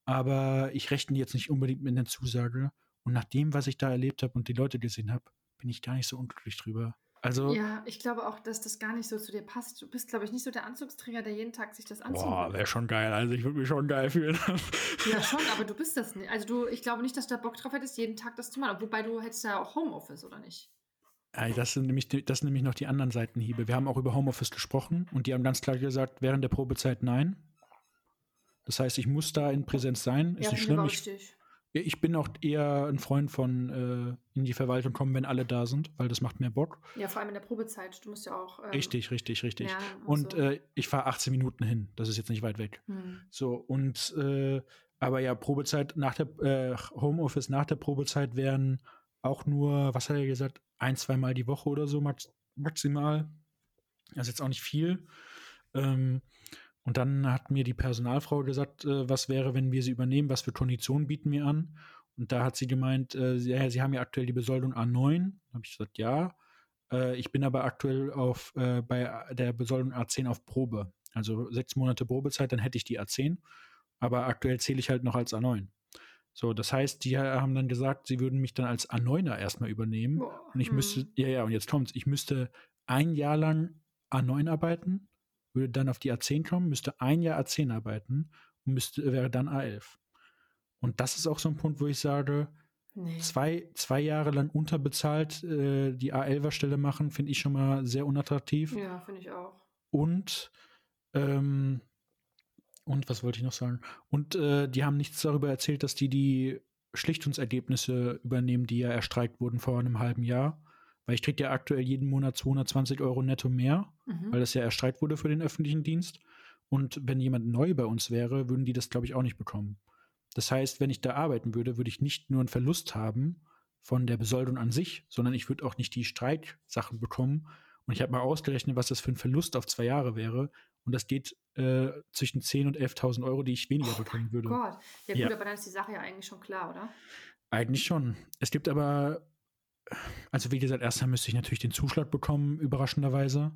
Aber ich rechne jetzt nicht unbedingt mit einer Zusage. Und nach dem, was ich da erlebt habe und die Leute gesehen habe, bin ich gar nicht so unglücklich drüber. Also, ja, ich glaube auch, dass das gar nicht so zu dir passt. Du bist, glaube ich, nicht so der Anzugsträger, der jeden Tag sich das anzieht. Boah, wäre schon geil. Also ich würde mich schon geil fühlen. ja, schon, aber du bist das nicht. Also du, ich glaube nicht, dass du da Bock drauf hättest, jeden Tag das zu machen. Wobei du hättest ja auch Homeoffice, oder nicht? Das sind, nämlich, das sind nämlich noch die anderen Seitenhiebe. Wir haben auch über Homeoffice gesprochen und die haben ganz klar gesagt, während der Probezeit nein. Das heißt, ich muss da in Präsenz sein. Ist ja, nicht schlimm. Ich, ich, bin auch eher ein Freund von äh, in die Verwaltung kommen, wenn alle da sind, weil das macht mehr Bock. Ja, vor allem in der Probezeit. Du musst ja auch. Ähm, richtig, richtig, richtig. und, und so. äh, ich fahre 18 Minuten hin. Das ist jetzt nicht weit weg. Hm. So, und äh, aber ja, Probezeit nach der äh, Homeoffice nach der Probezeit wären auch nur, was hat er gesagt, ein, zweimal die Woche oder so max maximal. Das ist jetzt auch nicht viel. Ähm, und dann hat mir die Personalfrau gesagt, äh, was wäre, wenn wir sie übernehmen, was für Konditionen bieten wir an. Und da hat sie gemeint, äh, sie, ja, sie haben ja aktuell die Besoldung A9. Da habe ich gesagt, ja. Äh, ich bin aber aktuell auf, äh, bei der Besoldung A10 auf Probe. Also sechs Monate Probezeit, dann hätte ich die A10. Aber aktuell zähle ich halt noch als A9. So, das heißt, die haben dann gesagt, sie würden mich dann als A9er erstmal übernehmen. Boah, und ich hm. müsste, ja, ja, und jetzt kommt's, ich müsste ein Jahr lang A9 arbeiten, würde dann auf die A10 kommen, müsste ein Jahr A10 arbeiten und müsste, wäre dann A11. Und das ist auch so ein Punkt, wo ich sage, nee. zwei, zwei Jahre lang unterbezahlt äh, die A11er-Stelle machen, finde ich schon mal sehr unattraktiv. Ja, finde ich auch. Und ähm, und was wollte ich noch sagen? Und äh, die haben nichts darüber erzählt, dass die die Schlichtungsergebnisse übernehmen, die ja erstreikt wurden vor einem halben Jahr. Weil ich kriege ja aktuell jeden Monat 220 Euro netto mehr, mhm. weil das ja erstreikt wurde für den öffentlichen Dienst. Und wenn jemand neu bei uns wäre, würden die das, glaube ich, auch nicht bekommen. Das heißt, wenn ich da arbeiten würde, würde ich nicht nur einen Verlust haben von der Besoldung an sich, sondern ich würde auch nicht die Streitsachen bekommen. Und ich habe mal ausgerechnet, was das für ein Verlust auf zwei Jahre wäre. Und das geht äh, zwischen 10.000 und 11.000 Euro, die ich weniger oh bekommen würde. Oh Gott. Ja, gut, ja. aber dann ist die Sache ja eigentlich schon klar, oder? Eigentlich schon. Es gibt aber, also wie gesagt, erstmal müsste ich natürlich den Zuschlag bekommen, überraschenderweise.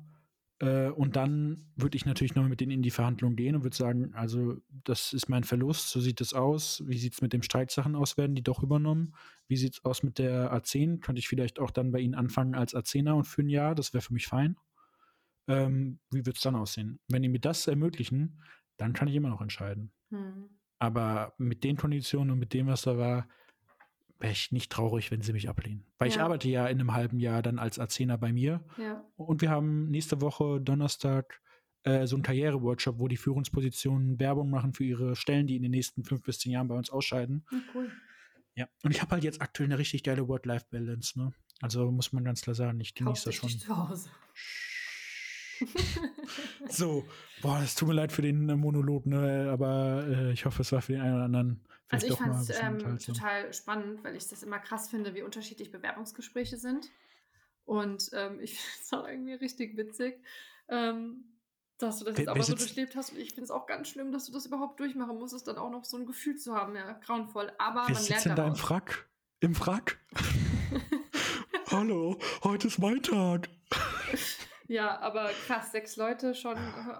Äh, und dann würde ich natürlich noch mit denen in die Verhandlung gehen und würde sagen, also das ist mein Verlust, so sieht es aus. Wie sieht es mit den Streitsachen aus? Werden die doch übernommen? Wie sieht es aus mit der A10? Könnte ich vielleicht auch dann bei Ihnen anfangen als A10er und für ein Jahr? Das wäre für mich fein ähm, wie wird es dann aussehen? Wenn die mir das ermöglichen, dann kann ich immer noch entscheiden. Hm. Aber mit den Konditionen und mit dem, was da war, wäre ich nicht traurig, wenn sie mich ablehnen. Weil ja. ich arbeite ja in einem halben Jahr dann als Azena bei mir. Ja. Und wir haben nächste Woche Donnerstag äh, so einen Karriere-Workshop, wo die Führungspositionen Werbung machen für ihre Stellen, die in den nächsten fünf bis zehn Jahren bei uns ausscheiden. Cool. Ja, und ich habe halt jetzt aktuell eine richtig geile Work-Life-Balance. Ne? Also muss man ganz klar sagen, ich genieße das schon. Zu Hause. so, boah, es tut mir leid für den äh, Monolog, ne, aber äh, ich hoffe, es war für den einen oder anderen. Also ich fand es ähm, total spannend, weil ich das immer krass finde, wie unterschiedlich Bewerbungsgespräche sind. Und ähm, ich finde es auch irgendwie richtig witzig, ähm, dass du das jetzt mal so durchlebt hast. Und ich finde es auch ganz schlimm, dass du das überhaupt durchmachen musstest, dann auch noch so ein Gefühl zu haben. Ja, grauenvoll. Aber wer man lernt in deinem Frack? Im Frack. Hallo, heute ist mein Tag. Ja, aber krass, sechs Leute schon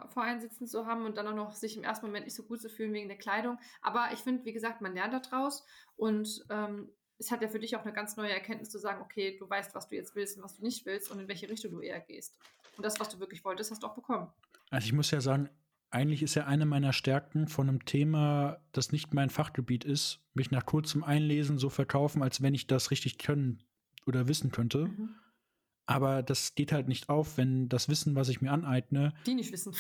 vor einem sitzen zu haben und dann auch noch sich im ersten Moment nicht so gut zu fühlen wegen der Kleidung. Aber ich finde, wie gesagt, man lernt daraus und ähm, es hat ja für dich auch eine ganz neue Erkenntnis zu sagen, okay, du weißt, was du jetzt willst und was du nicht willst und in welche Richtung du eher gehst. Und das, was du wirklich wolltest, hast du auch bekommen. Also ich muss ja sagen, eigentlich ist ja eine meiner Stärken von einem Thema, das nicht mein Fachgebiet ist, mich nach kurzem Einlesen so verkaufen, als wenn ich das richtig können oder wissen könnte. Mhm. Aber das geht halt nicht auf, wenn das Wissen, was ich mir aneigne. Die nicht wissen.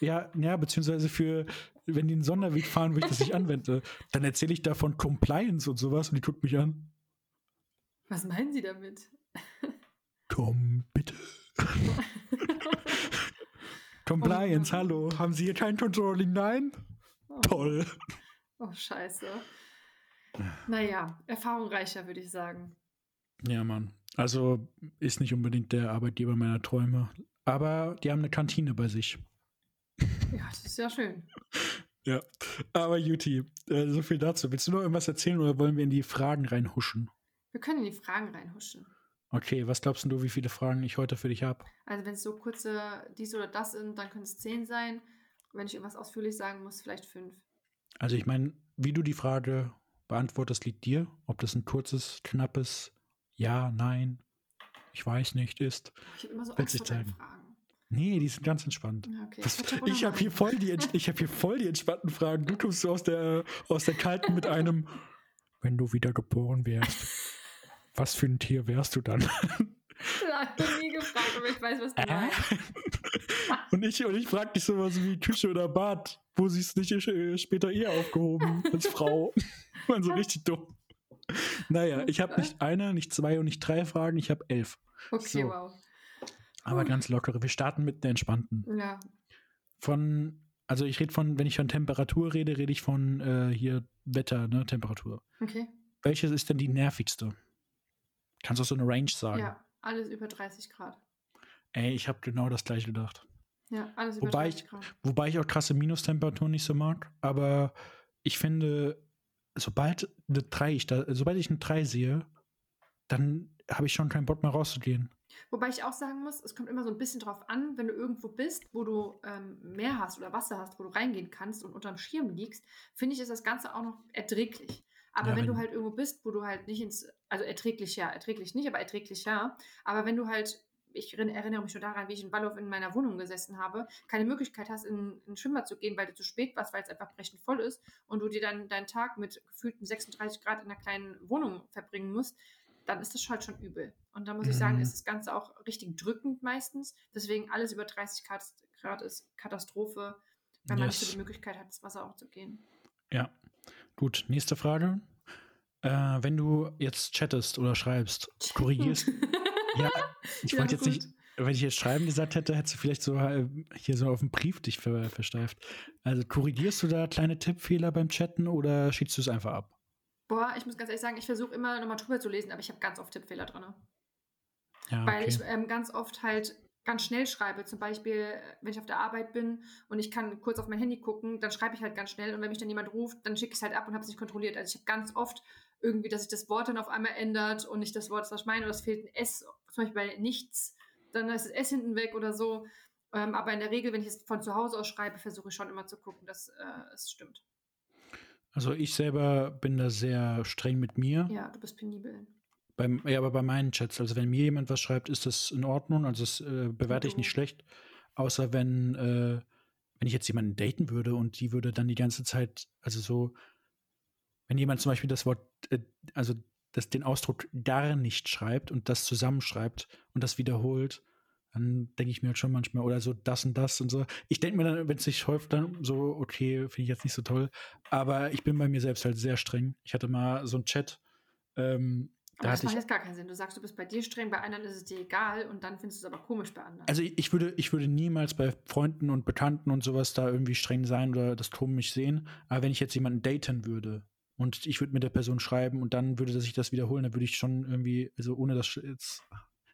Ja, ja, beziehungsweise für, wenn die einen Sonderweg fahren, wo ich das nicht anwende, dann erzähle ich davon Compliance und sowas und die guckt mich an. Was meinen Sie damit? Tom, bitte. Compliance, oh, hallo. Haben Sie hier kein Controlling? Nein? Oh. Toll. Oh, scheiße. Naja, erfahrungsreicher, würde ich sagen. Ja, Mann. Also ist nicht unbedingt der Arbeitgeber meiner Träume. Aber die haben eine Kantine bei sich. Ja, das ist ja schön. ja, aber Juti, äh, so viel dazu. Willst du noch irgendwas erzählen oder wollen wir in die Fragen reinhuschen? Wir können in die Fragen reinhuschen. Okay, was glaubst du, wie viele Fragen ich heute für dich habe? Also wenn es so kurze dies oder das sind, dann können es zehn sein. Wenn ich irgendwas ausführlich sagen muss, vielleicht fünf. Also ich meine, wie du die Frage beantwortest, liegt dir. Ob das ein kurzes, knappes Ja, Nein, ich weiß nicht ist. Ich habe immer so Angst vor Fragen. Nee, die sind ganz entspannt. Okay. Das, ich habe hier voll die, ich habe hier voll die entspannten Fragen. Du kommst so aus der, aus der kalten mit einem, wenn du wieder geboren wärst, was für ein Tier wärst du dann? Ich habe nie gefragt, aber ich weiß, was du äh? meinst. und ich, und ich frage dich sowas wie Küche oder Bad. Wo siehst du dich später eher aufgehoben als Frau? Man so richtig dumm. Naja, ich habe nicht eine, nicht zwei und nicht drei Fragen, ich habe elf. Okay, so. wow. Aber ganz lockere. Wir starten mit der entspannten. Ja. Von, also ich rede von, wenn ich von Temperatur rede, rede ich von äh, hier Wetter, ne, Temperatur. Okay. Welches ist denn die nervigste? Kannst du so eine Range sagen? Ja, alles über 30 Grad. Ey, ich habe genau das gleiche gedacht. Ja, alles über wobei 30 Grad. Ich, wobei ich auch krasse Minustemperaturen nicht so mag, aber ich finde, sobald eine 3 ich da, sobald ich eine 3 sehe, dann habe ich schon keinen Bock mehr rauszugehen. Wobei ich auch sagen muss, es kommt immer so ein bisschen drauf an, wenn du irgendwo bist, wo du ähm, Meer hast oder Wasser hast, wo du reingehen kannst und unterm Schirm liegst, finde ich, ist das Ganze auch noch erträglich. Aber ja, wenn, wenn, du halt irgendwo bist, wo du halt nicht ins, also erträglich ja, erträglich nicht, aber erträglich ja, aber wenn du halt, ich erinnere mich nur daran, wie ich in Wallhof in meiner Wohnung gesessen habe, keine Möglichkeit hast, in, in ein Schwimmbad zu gehen, weil du zu spät warst, weil es einfach brechend voll ist und du dir dann deinen Tag mit gefühlten 36 Grad in einer kleinen Wohnung verbringen musst, dann ist das halt schon übel. Und da muss ich sagen, mhm. ist das Ganze auch richtig drückend meistens. Deswegen alles über 30 Grad, ist Katastrophe, wenn man yes. nicht so die Möglichkeit hat, ins Wasser auch zu gehen. Ja. Gut, nächste Frage. Äh, wenn du jetzt chattest oder schreibst, korrigierst. Ja, ich wollte jetzt nicht, wenn ich jetzt schreiben gesagt hätte, hättest du vielleicht so äh, hier so auf dem Brief dich ver, versteift. Also korrigierst du da kleine Tippfehler beim Chatten oder schiebst du es einfach ab? Boah, ich muss ganz ehrlich sagen, ich versuche immer nochmal drüber zu lesen, aber ich habe ganz oft Tippfehler drin. Ja, Weil ich ähm, ganz oft halt ganz schnell schreibe. Zum Beispiel, wenn ich auf der Arbeit bin und ich kann kurz auf mein Handy gucken, dann schreibe ich halt ganz schnell und wenn mich dann jemand ruft, dann schicke ich es halt ab und habe es nicht kontrolliert. Also ich habe ganz oft irgendwie, dass sich das Wort dann auf einmal ändert und nicht das Wort, das ich meine, oder es fehlt ein S, zum Beispiel bei nichts, dann ist das S hinten weg oder so. Ähm, aber in der Regel, wenn ich es von zu Hause aus schreibe, versuche ich schon immer zu gucken, dass äh, es stimmt. Also ich selber bin da sehr streng mit mir. Ja, du bist penibel. Beim, ja, aber bei meinen Chats, also wenn mir jemand was schreibt, ist das in Ordnung. Also das äh, bewerte ich nicht schlecht. Außer wenn, äh, wenn ich jetzt jemanden daten würde und die würde dann die ganze Zeit, also so, wenn jemand zum Beispiel das Wort, äh, also das, den Ausdruck gar nicht schreibt und das zusammenschreibt und das wiederholt, dann denke ich mir halt schon manchmal, oder so das und das und so. Ich denke mir dann, wenn es sich häuft, dann so, okay, finde ich jetzt nicht so toll. Aber ich bin bei mir selbst halt sehr streng. Ich hatte mal so einen Chat, ähm, aber da das macht jetzt gar keinen Sinn. Du sagst, du bist bei dir streng, bei anderen ist es dir egal und dann findest du es aber komisch bei anderen. Also ich würde, ich würde niemals bei Freunden und Bekannten und sowas da irgendwie streng sein oder das komisch sehen. Aber wenn ich jetzt jemanden daten würde und ich würde mit der Person schreiben und dann würde sich das wiederholen, dann würde ich schon irgendwie, also ohne das jetzt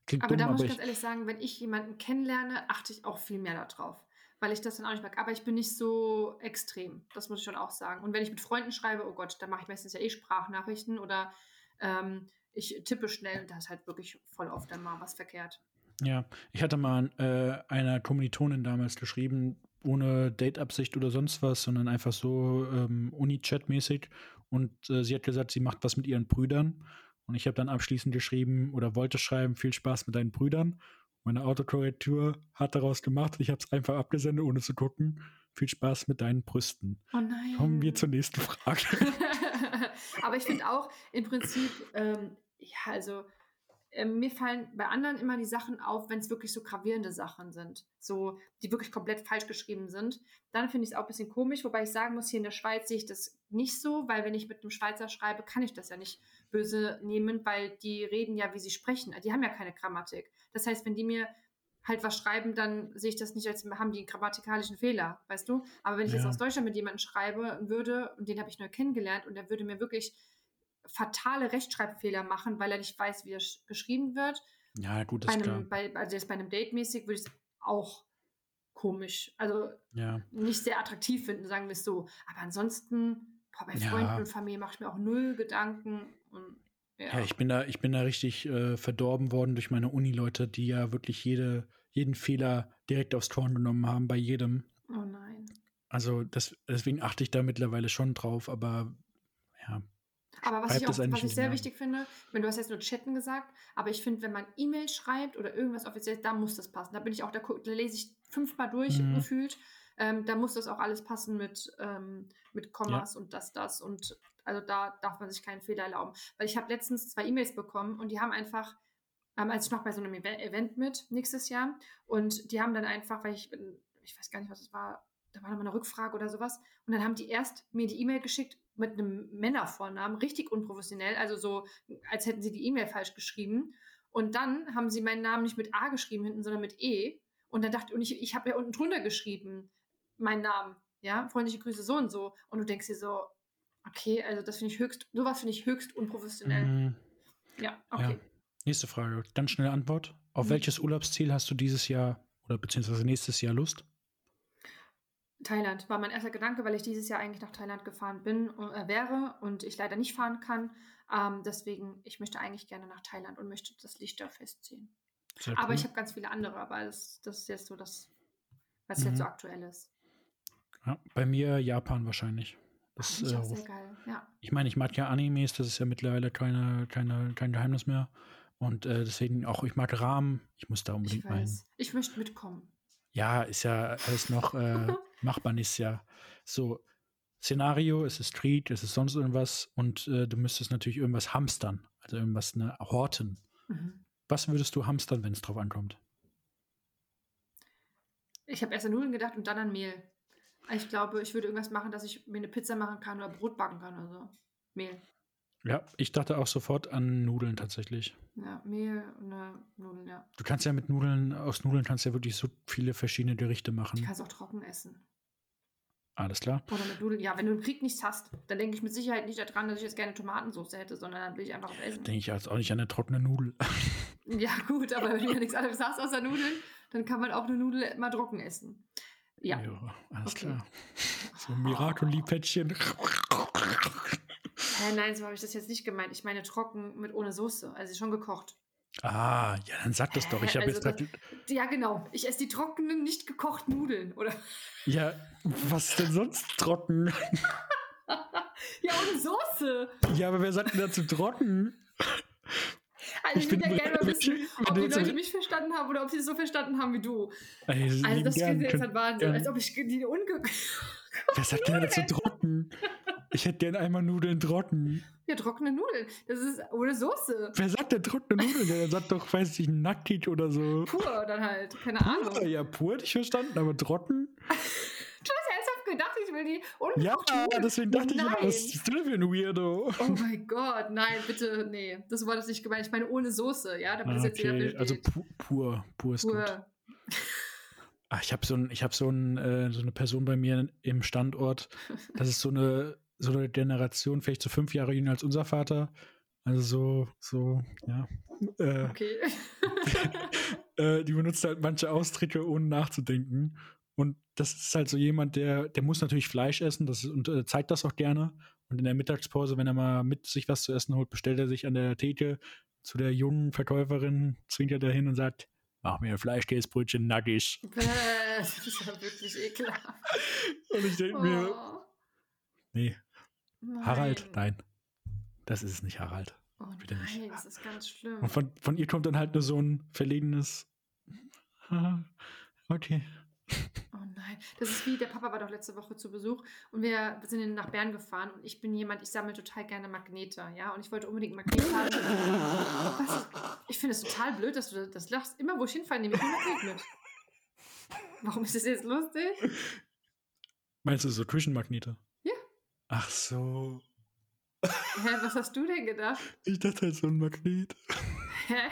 Klingt aber dumm, da muss ich ganz ehrlich sagen, wenn ich jemanden kennenlerne, achte ich auch viel mehr darauf. Weil ich das dann auch nicht mag. Aber ich bin nicht so extrem. Das muss ich schon auch sagen. Und wenn ich mit Freunden schreibe, oh Gott, da mache ich meistens ja eh Sprachnachrichten oder ähm, ich tippe schnell und da ist halt wirklich voll oft dann mal was verkehrt. Ja, ich hatte mal äh, einer Kommilitonin damals geschrieben, ohne Date-Absicht oder sonst was, sondern einfach so ähm, Uni-Chat-mäßig. Und äh, sie hat gesagt, sie macht was mit ihren Brüdern. Und ich habe dann abschließend geschrieben oder wollte schreiben, viel Spaß mit deinen Brüdern. Meine Autokorrektur hat daraus gemacht. Ich habe es einfach abgesendet, ohne zu gucken. Viel Spaß mit deinen Brüsten. Oh nein. Kommen wir zur nächsten Frage. Aber ich finde auch im Prinzip, ähm, ja, also mir fallen bei anderen immer die Sachen auf, wenn es wirklich so gravierende Sachen sind, so die wirklich komplett falsch geschrieben sind. Dann finde ich es auch ein bisschen komisch, wobei ich sagen muss, hier in der Schweiz sehe ich das nicht so, weil wenn ich mit einem Schweizer schreibe, kann ich das ja nicht böse nehmen, weil die reden ja, wie sie sprechen. Die haben ja keine Grammatik. Das heißt, wenn die mir halt was schreiben, dann sehe ich das nicht als haben die einen grammatikalischen Fehler, weißt du? Aber wenn ich ja. jetzt aus Deutschland mit jemandem schreibe würde, und den habe ich neu kennengelernt, und der würde mir wirklich fatale Rechtschreibfehler machen, weil er nicht weiß, wie er geschrieben wird. Ja, gut, das bei einem, ist klar. Bei, also jetzt bei einem Date mäßig würde ich es auch komisch, also ja. nicht sehr attraktiv finden, sagen wir es so. Aber ansonsten, boah, bei Freunden ja. und Familie mache ich mir auch null Gedanken. Und, ja. ja. ich bin da, ich bin da richtig äh, verdorben worden durch meine Uni-Leute, die ja wirklich jede, jeden Fehler direkt aufs Korn genommen haben, bei jedem. Oh nein. Also das, deswegen achte ich da mittlerweile schon drauf, aber ja, aber was ich, auch, was ich sehr wichtig finde, wenn du hast jetzt nur chatten gesagt, aber ich finde, wenn man E-Mail schreibt oder irgendwas offizielles, da muss das passen. Da bin ich auch, da, da lese ich fünfmal durch mhm. gefühlt. Ähm, da muss das auch alles passen mit, ähm, mit Kommas ja. und das, das. Und also da darf man sich keinen Fehler erlauben. Weil ich habe letztens zwei E-Mails bekommen und die haben einfach, ähm, also ich mache bei so einem Event mit nächstes Jahr und die haben dann einfach, weil ich, ich weiß gar nicht, was es war, da war nochmal eine Rückfrage oder sowas. Und dann haben die erst mir die E-Mail geschickt mit einem Männervornamen, richtig unprofessionell, also so, als hätten sie die E-Mail falsch geschrieben. Und dann haben sie meinen Namen nicht mit A geschrieben hinten, sondern mit E. Und dann dachte und ich, ich habe ja unten drunter geschrieben, meinen Namen, ja, freundliche Grüße so und so. Und du denkst dir so, okay, also das finde ich höchst, sowas finde ich höchst unprofessionell. Mhm. Ja, okay. Ja. Nächste Frage, ganz schnelle Antwort. Auf mhm. welches Urlaubsziel hast du dieses Jahr oder beziehungsweise nächstes Jahr Lust? Thailand war mein erster Gedanke, weil ich dieses Jahr eigentlich nach Thailand gefahren bin, äh, wäre und ich leider nicht fahren kann. Ähm, deswegen, ich möchte eigentlich gerne nach Thailand und möchte das Licht da festziehen. Sehr aber cool. ich habe ganz viele andere, aber das, das ist jetzt so das, was mhm. jetzt so aktuell ist. Ja, bei mir Japan wahrscheinlich. Das, ist äh, sehr geil, ja. Ich meine, ich mag ja Animes, das ist ja mittlerweile keine, keine, kein Geheimnis mehr. Und äh, deswegen auch, ich mag Rahmen, ich muss da unbedingt ich weiß. Ich möchte mitkommen. Ja, ist ja alles noch äh, machbar ist ja so Szenario, es ist Street, es ist sonst irgendwas und äh, du müsstest natürlich irgendwas hamstern, also irgendwas ne, horten. Mhm. Was würdest du hamstern, wenn es drauf ankommt? Ich habe erst an Nudeln gedacht und dann an Mehl. Ich glaube, ich würde irgendwas machen, dass ich mir eine Pizza machen kann oder Brot backen kann oder so. Mehl. Ja, ich dachte auch sofort an Nudeln tatsächlich. Ja, Mehl und äh, Nudeln, ja. Du kannst ja mit Nudeln, aus Nudeln kannst du ja wirklich so viele verschiedene Gerichte machen. Ich kann es auch trocken essen. Alles klar. Oder mit Nudeln. Ja, wenn du im Krieg nichts hast, dann denke ich mit Sicherheit nicht daran, dass ich jetzt gerne Tomatensauce hätte, sondern dann will ich einfach was essen. Denke ich jetzt auch nicht an eine trockene Nudel. ja, gut, aber wenn du ja nichts anderes hast außer Nudeln, dann kann man auch eine Nudel mal trocken essen. Ja. ja alles okay. klar. So ein Miracoli-Päckchen. Äh, nein, so habe ich das jetzt nicht gemeint. Ich meine trocken mit ohne Soße, also schon gekocht. Ah, ja, dann sag das doch. Ich habe also jetzt das, Ja, genau. Ich esse die trockenen, nicht gekochten Nudeln, oder? Ja, was ist denn sonst trocken? ja, ohne Soße. Ja, aber wer sagt denn dazu trocken? Also ich, ich würde ja gerne mal wissen, ob die Leute mich verstanden haben oder ob sie es so verstanden haben wie du. Also, also das ist jetzt ein Wahnsinn, als ob ich die unge... Wer sagt denn dazu trocken? Ich hätte gern einmal Nudeln trocken. Ja, trockene Nudeln. Das ist ohne Soße. Wer sagt denn trockene Nudeln? Der sagt doch, weiß ich, nackig oder so. Pur dann halt. Keine pur, Ahnung. Ja, pur hätte ich verstanden, aber trocken? du hast ernsthaft gedacht, ich will die ungekocht Ja, Nudeln. deswegen dachte nein. ich, was ist denn für ein Weirdo? Oh mein Gott, nein, bitte, nee. Das war das nicht gemeint. Ich meine ohne Soße, ja, damit ah, das jetzt okay. jeder. Also pu pur, pur ist pur. gut. Ach, ich habe so, ein, hab so, ein, äh, so eine Person bei mir im Standort. Das ist so eine so eine Generation, vielleicht so fünf Jahre jünger als unser Vater. Also so, so, ja. Äh, okay. äh, die benutzt halt manche Ausdrücke, ohne nachzudenken. Und das ist halt so jemand, der, der muss natürlich Fleisch essen das, und äh, zeigt das auch gerne. Und in der Mittagspause, wenn er mal mit sich was zu essen holt, bestellt er sich an der Theke zu der jungen Verkäuferin, zwingt er dahin und sagt, mach mir Fleischkäsebrötchen nackig. Das ist ja wirklich ekelhaft. Und ich denke mir, nee, nein. Harald, nein. Das ist es nicht, Harald. Oh bitte nicht. nein, das ist ganz schlimm. Und von, von ihr kommt dann halt nur so ein verlegenes, okay. Oh nein, das ist wie, der Papa war doch letzte Woche zu Besuch und wir sind nach Bern gefahren und ich bin jemand, ich sammle total gerne Magnete, ja, und ich wollte unbedingt Magnet haben. Was? Ich finde es total blöd, dass du das lachst. Immer wo ich hinfahre, nehme ich ein Magnet mit. Warum ist das jetzt lustig? Meinst du so Küchenmagnete? Ach so. Hä, was hast du denn gedacht? Ich dachte halt so ein Magnet. Hä?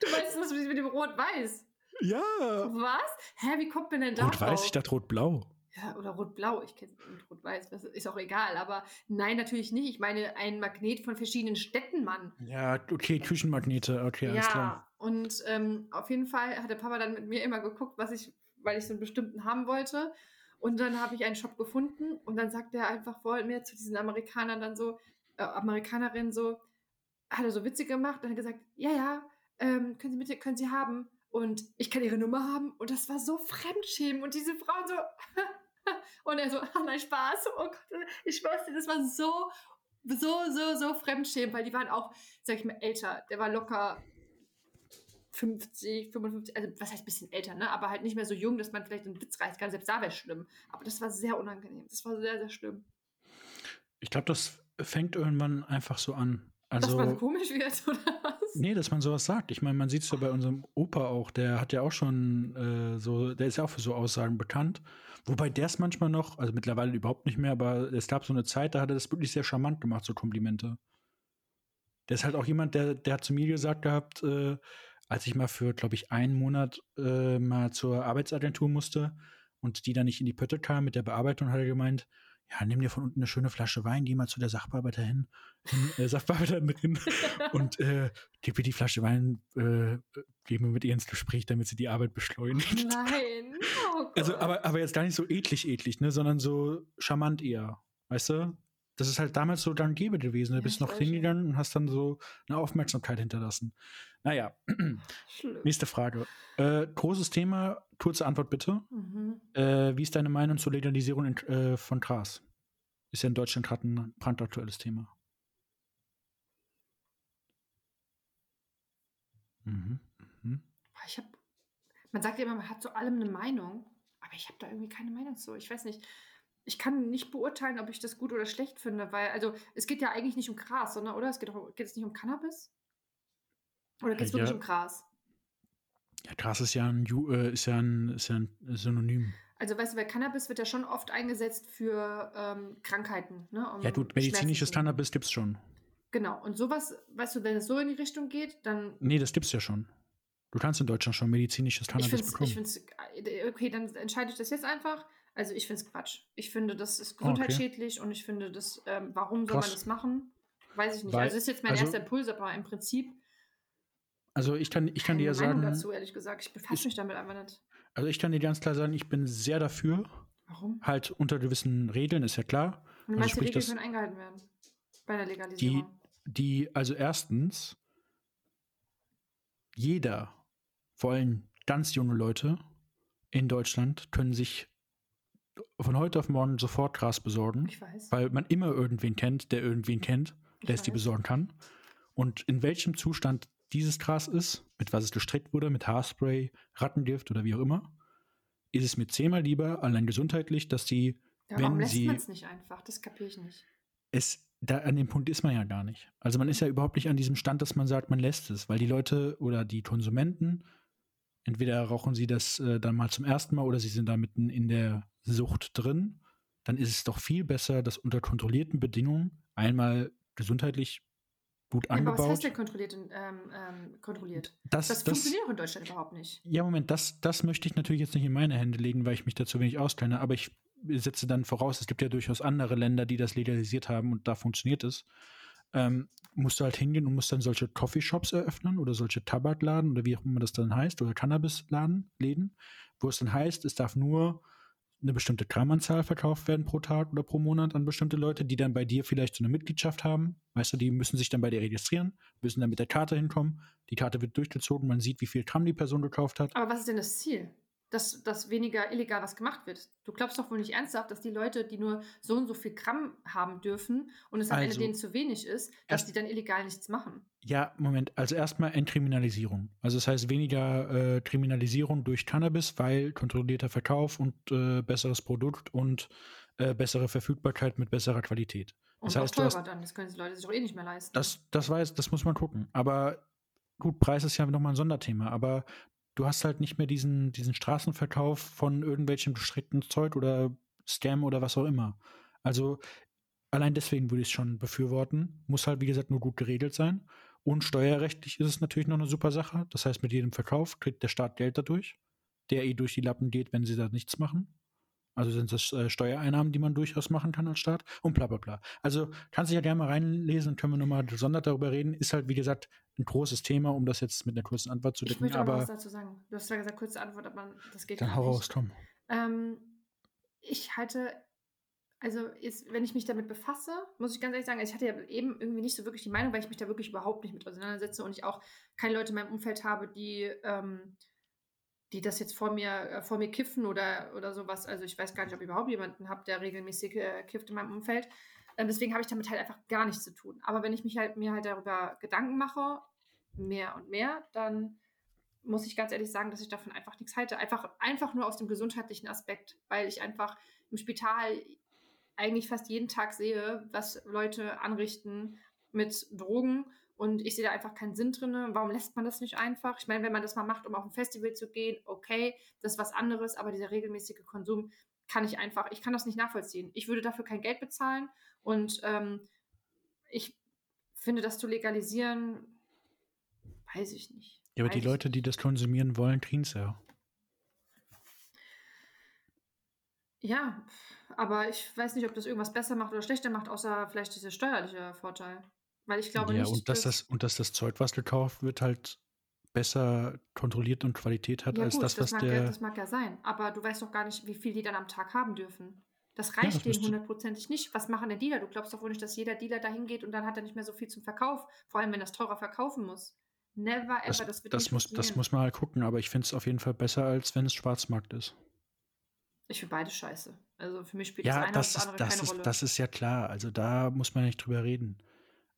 Du meinst das mit dem Rot-Weiß? ja. Was? Hä, wie kommt man denn da Rot-Weiß, ich dachte Rot-Blau. Ja, oder Rot-Blau, ich kenne Rot-Weiß, das ist auch egal. Aber nein, natürlich nicht. Ich meine, ein Magnet von verschiedenen Städten, Mann. Ja, okay, Küchenmagnete, okay, alles ja, klar. und ähm, auf jeden Fall hat der Papa dann mit mir immer geguckt, was ich, weil ich so einen bestimmten haben wollte. Und dann habe ich einen Shop gefunden und dann sagt er einfach vor mir zu diesen Amerikanern dann so, äh, Amerikanerin so, hat er so Witze gemacht und hat gesagt, ja, ja, ähm, können Sie bitte, können Sie haben und ich kann Ihre Nummer haben und das war so Fremdschämen und diese Frauen so und er so, ah, nein, Spaß, oh Gott, ich schwör's dir, das war so, so, so, so Fremdschämen, weil die waren auch, sag ich mal, älter, der war locker 50, 55, also was heißt ein bisschen älter, ne? Aber halt nicht mehr so jung, dass man vielleicht einen Witz reißen kann. Selbst da wäre es schlimm. Aber das war sehr unangenehm. Das war sehr, sehr schlimm. Ich glaube, das fängt irgendwann einfach so an. dass Also, man komisch wird, oder was? nee, dass man sowas sagt. Ich meine, man sieht es ja bei unserem Opa auch. Der hat ja auch schon äh, so, der ist ja auch für so Aussagen bekannt. Wobei der es manchmal noch, also mittlerweile überhaupt nicht mehr, aber es gab so eine Zeit, da hat er das wirklich sehr charmant gemacht, so Komplimente. Der ist halt auch jemand, der, der hat zu mir gesagt gehabt, äh, als ich mal für, glaube ich, einen Monat äh, mal zur Arbeitsagentur musste und die dann nicht in die Pötte kam mit der Bearbeitung, hat er gemeint, ja, nimm dir von unten eine schöne Flasche Wein, geh mal zu der Sachbearbeiterin, hin, äh, Sachbearbeiterin hin und äh, gib mir die Flasche Wein, äh, geh mir mit ihr ins Gespräch, damit sie die Arbeit beschleunigt. Nein. Oh. Also, aber, aber jetzt gar nicht so eklig, eklig, ne, sondern so charmant eher. Weißt du? Das ist halt damals so gang gäbe gewesen. Du Ja, bist noch hingegangen und hast dann so eine Aufmerksamkeit hinterlassen. Naja, Schlimm. nächste Frage. Äh, großes Thema, kurze Antwort bitte. Mhm. Äh, wie ist deine Meinung zur Legalisierung in, äh, von Gras? Ist ja in Deutschland gerade ein brandaktuelles Thema. Mhm. Mhm. Ich habe, man sagt ja immer, man hat zu allem eine Meinung, aber ich habe da irgendwie keine Meinung zu. Ich weiß nicht. Ich kann nicht beurteilen, ob ich das gut oder schlecht finde, weil, also, es geht ja eigentlich nicht um Gras, sondern, oder? Es geht, auch, geht es nicht um Cannabis? Oder geht es Ja. wirklich um Gras? Ja, Gras ist ja ein, äh, ist ja ein, ist ja ein Synonym. Also, weißt du, weil Cannabis wird ja schon oft eingesetzt für ähm, Krankheiten, ne? Um Ja, gut, medizinisches Cannabis gibt's schon. Genau. Und sowas, weißt du, wenn es so in die Richtung geht, dann Nee, das gibt's ja schon. Du kannst in Deutschland schon medizinisches Ich Cannabis es, bekommen. ich find's, äh, okay, dann entscheide ich das jetzt einfach. Also ich finde es Quatsch. Ich finde, das ist Ah, okay. gesundheitsschädlich und ich finde, das, ähm, warum soll Krass. man das machen? Weiß ich nicht. Weil- also das ist jetzt mein also- erster Impuls, aber im Prinzip also ich kann, ich kann dir ja Meinung sagen, dazu, ehrlich gesagt. Ich befasse ich- mich damit einfach nicht. also ich kann dir ganz klar sagen, ich bin sehr dafür, Warum? halt unter gewissen Regeln, ist ja klar. Und Also die sprich, Regeln können eingehalten werden bei der Legalisierung? Die, also erstens, jeder, vor allem ganz junge Leute in Deutschland, können sich von heute auf morgen sofort Gras besorgen. ich weiß. weil man immer irgendwen kennt, der irgendwen kennt, Ich der es dir besorgen kann. Und in welchem Zustand dieses Gras ist, mit was es gestreckt wurde, mit Haarspray, Rattengift oder wie auch immer, ist es mir zehnmal lieber, allein gesundheitlich, dass sie Ja, warum wenn lässt sie- man es nicht einfach? Das kapiere ich nicht. es, da an dem Punkt ist man ja gar nicht. Also man ist ja überhaupt nicht an diesem Stand, dass man sagt, man lässt es, weil die Leute oder die Konsumenten, entweder rauchen sie das äh, dann mal zum ersten Mal oder sie sind da mitten in der Sucht drin, dann ist es doch viel besser, das unter kontrollierten Bedingungen einmal gesundheitlich gut Ja, aber was angebaut. heißt denn kontrolliert? Ähm, ähm, kontrolliert? das, Das, das, funktioniert auch in Deutschland überhaupt nicht. ja, Moment, das, das möchte ich natürlich jetzt nicht in meine Hände legen, weil ich mich dazu wenig auskenne, aber ich setze dann voraus, es gibt ja durchaus andere Länder, die das legalisiert haben und da funktioniert es. ähm, musst du halt hingehen und musst dann solche Coffeeshops eröffnen oder solche Tabakladen oder wie auch immer das dann heißt oder Cannabisladen, Läden, wo es dann heißt, es darf nur eine bestimmte Grammanzahl verkauft werden pro Tag oder pro Monat an bestimmte Leute, die dann bei dir vielleicht so eine Mitgliedschaft haben. Weißt du, die müssen sich dann bei dir registrieren, müssen dann mit der Karte hinkommen. Die Karte wird durchgezogen, man sieht, wie viel Gramm die Person gekauft hat. Aber was ist denn das Ziel? Dass, dass weniger illegal was gemacht wird. Du glaubst doch wohl nicht ernsthaft, dass die Leute, die nur so und so viel Gramm haben dürfen und es am also, Ende denen zu wenig ist, dass die dann illegal nichts machen. Ja, Moment. Also erstmal Entkriminalisierung. Also das heißt weniger äh, Kriminalisierung durch Cannabis, weil kontrollierter Verkauf und äh, besseres Produkt und äh, bessere Verfügbarkeit mit besserer Qualität. Das und heißt, auch teurer hast, dann. Das können die Leute sich doch eh nicht mehr leisten. Das, das weiß, das muss man gucken. Aber gut, Preis ist ja nochmal ein Sonderthema. Aber du hast halt nicht mehr diesen, diesen Straßenverkauf von irgendwelchem gestreckten Zeug oder Scam oder was auch immer. Also allein deswegen würde ich es schon befürworten. Muss halt, wie gesagt, nur gut geregelt sein. Und steuerrechtlich ist es natürlich noch eine super Sache. Das heißt, mit jedem Verkauf kriegt der Staat Geld dadurch, der eh durch die Lappen geht, wenn sie da nichts machen. Also sind das äh, Steuereinnahmen, die man durchaus machen kann als Staat und bla bla bla. Also kannst du ja gerne mal reinlesen, können wir nochmal gesondert darüber reden. Ist halt, wie gesagt, ein großes Thema, um das jetzt mit einer kurzen Antwort zu decken. Ich möchte aber was dazu sagen. Du hast ja gesagt, kurze Antwort, aber das geht Dann hau raus, Tom. Ähm, ich halte, also jetzt, wenn ich mich damit befasse, muss ich ganz ehrlich sagen, ich hatte ja eben irgendwie nicht so wirklich die Meinung, weil ich mich da wirklich überhaupt nicht mit auseinandersetze und ich auch keine Leute in meinem Umfeld habe, die ähm, die das jetzt vor mir, äh, vor mir kiffen oder, oder sowas. Also ich weiß gar nicht, ob ich überhaupt jemanden habe, der regelmäßig äh, kifft in meinem Umfeld. Ähm, deswegen habe ich damit halt einfach gar nichts zu tun. Aber wenn ich mich halt mir halt darüber Gedanken mache, mehr und mehr, dann muss ich ganz ehrlich sagen, dass ich davon einfach nichts halte. Einfach, einfach nur aus dem gesundheitlichen Aspekt, weil ich einfach im Spital eigentlich fast jeden Tag sehe, was Leute anrichten mit Drogen und ich sehe da einfach keinen Sinn drin. Warum lässt man das nicht einfach? Ich meine, wenn man das mal macht, um auf ein Festival zu gehen, okay, das ist was anderes, aber dieser regelmäßige Konsum kann ich einfach, ich kann das nicht nachvollziehen. Ich würde dafür kein Geld bezahlen und ähm, ich finde, das zu legalisieren, weiß ich nicht. Ja, aber die Leute, die das konsumieren wollen, kriegen es ja. Ja, aber ich weiß nicht, ob das irgendwas besser macht oder schlechter macht, außer vielleicht dieser steuerliche Vorteil. Weil ich glaube ja, nicht. Und dass, das, und dass das Zeug, was gekauft wird, halt besser kontrolliert und Qualität hat ja, als gut, das, was das der. Ja, das mag ja sein. Aber du weißt doch gar nicht, wie viel die dann am Tag haben dürfen. Das reicht ja, das denen hundertprozentig nicht. Was machen denn Dealer? Du glaubst doch wohl nicht, dass jeder Dealer dahin geht und dann hat er nicht mehr so viel zum Verkauf. Vor allem, wenn er es teurer verkaufen muss. Never ever. Das, das wird das nicht muss, Das muss man halt gucken, aber ich finde es auf jeden Fall besser, als wenn es Schwarzmarkt ist. Ich finde beide scheiße. Also für mich spielt ja, das eine das oder das andere ist, das keine ist, Rolle. Das ist ja klar. Also da muss man nicht drüber reden.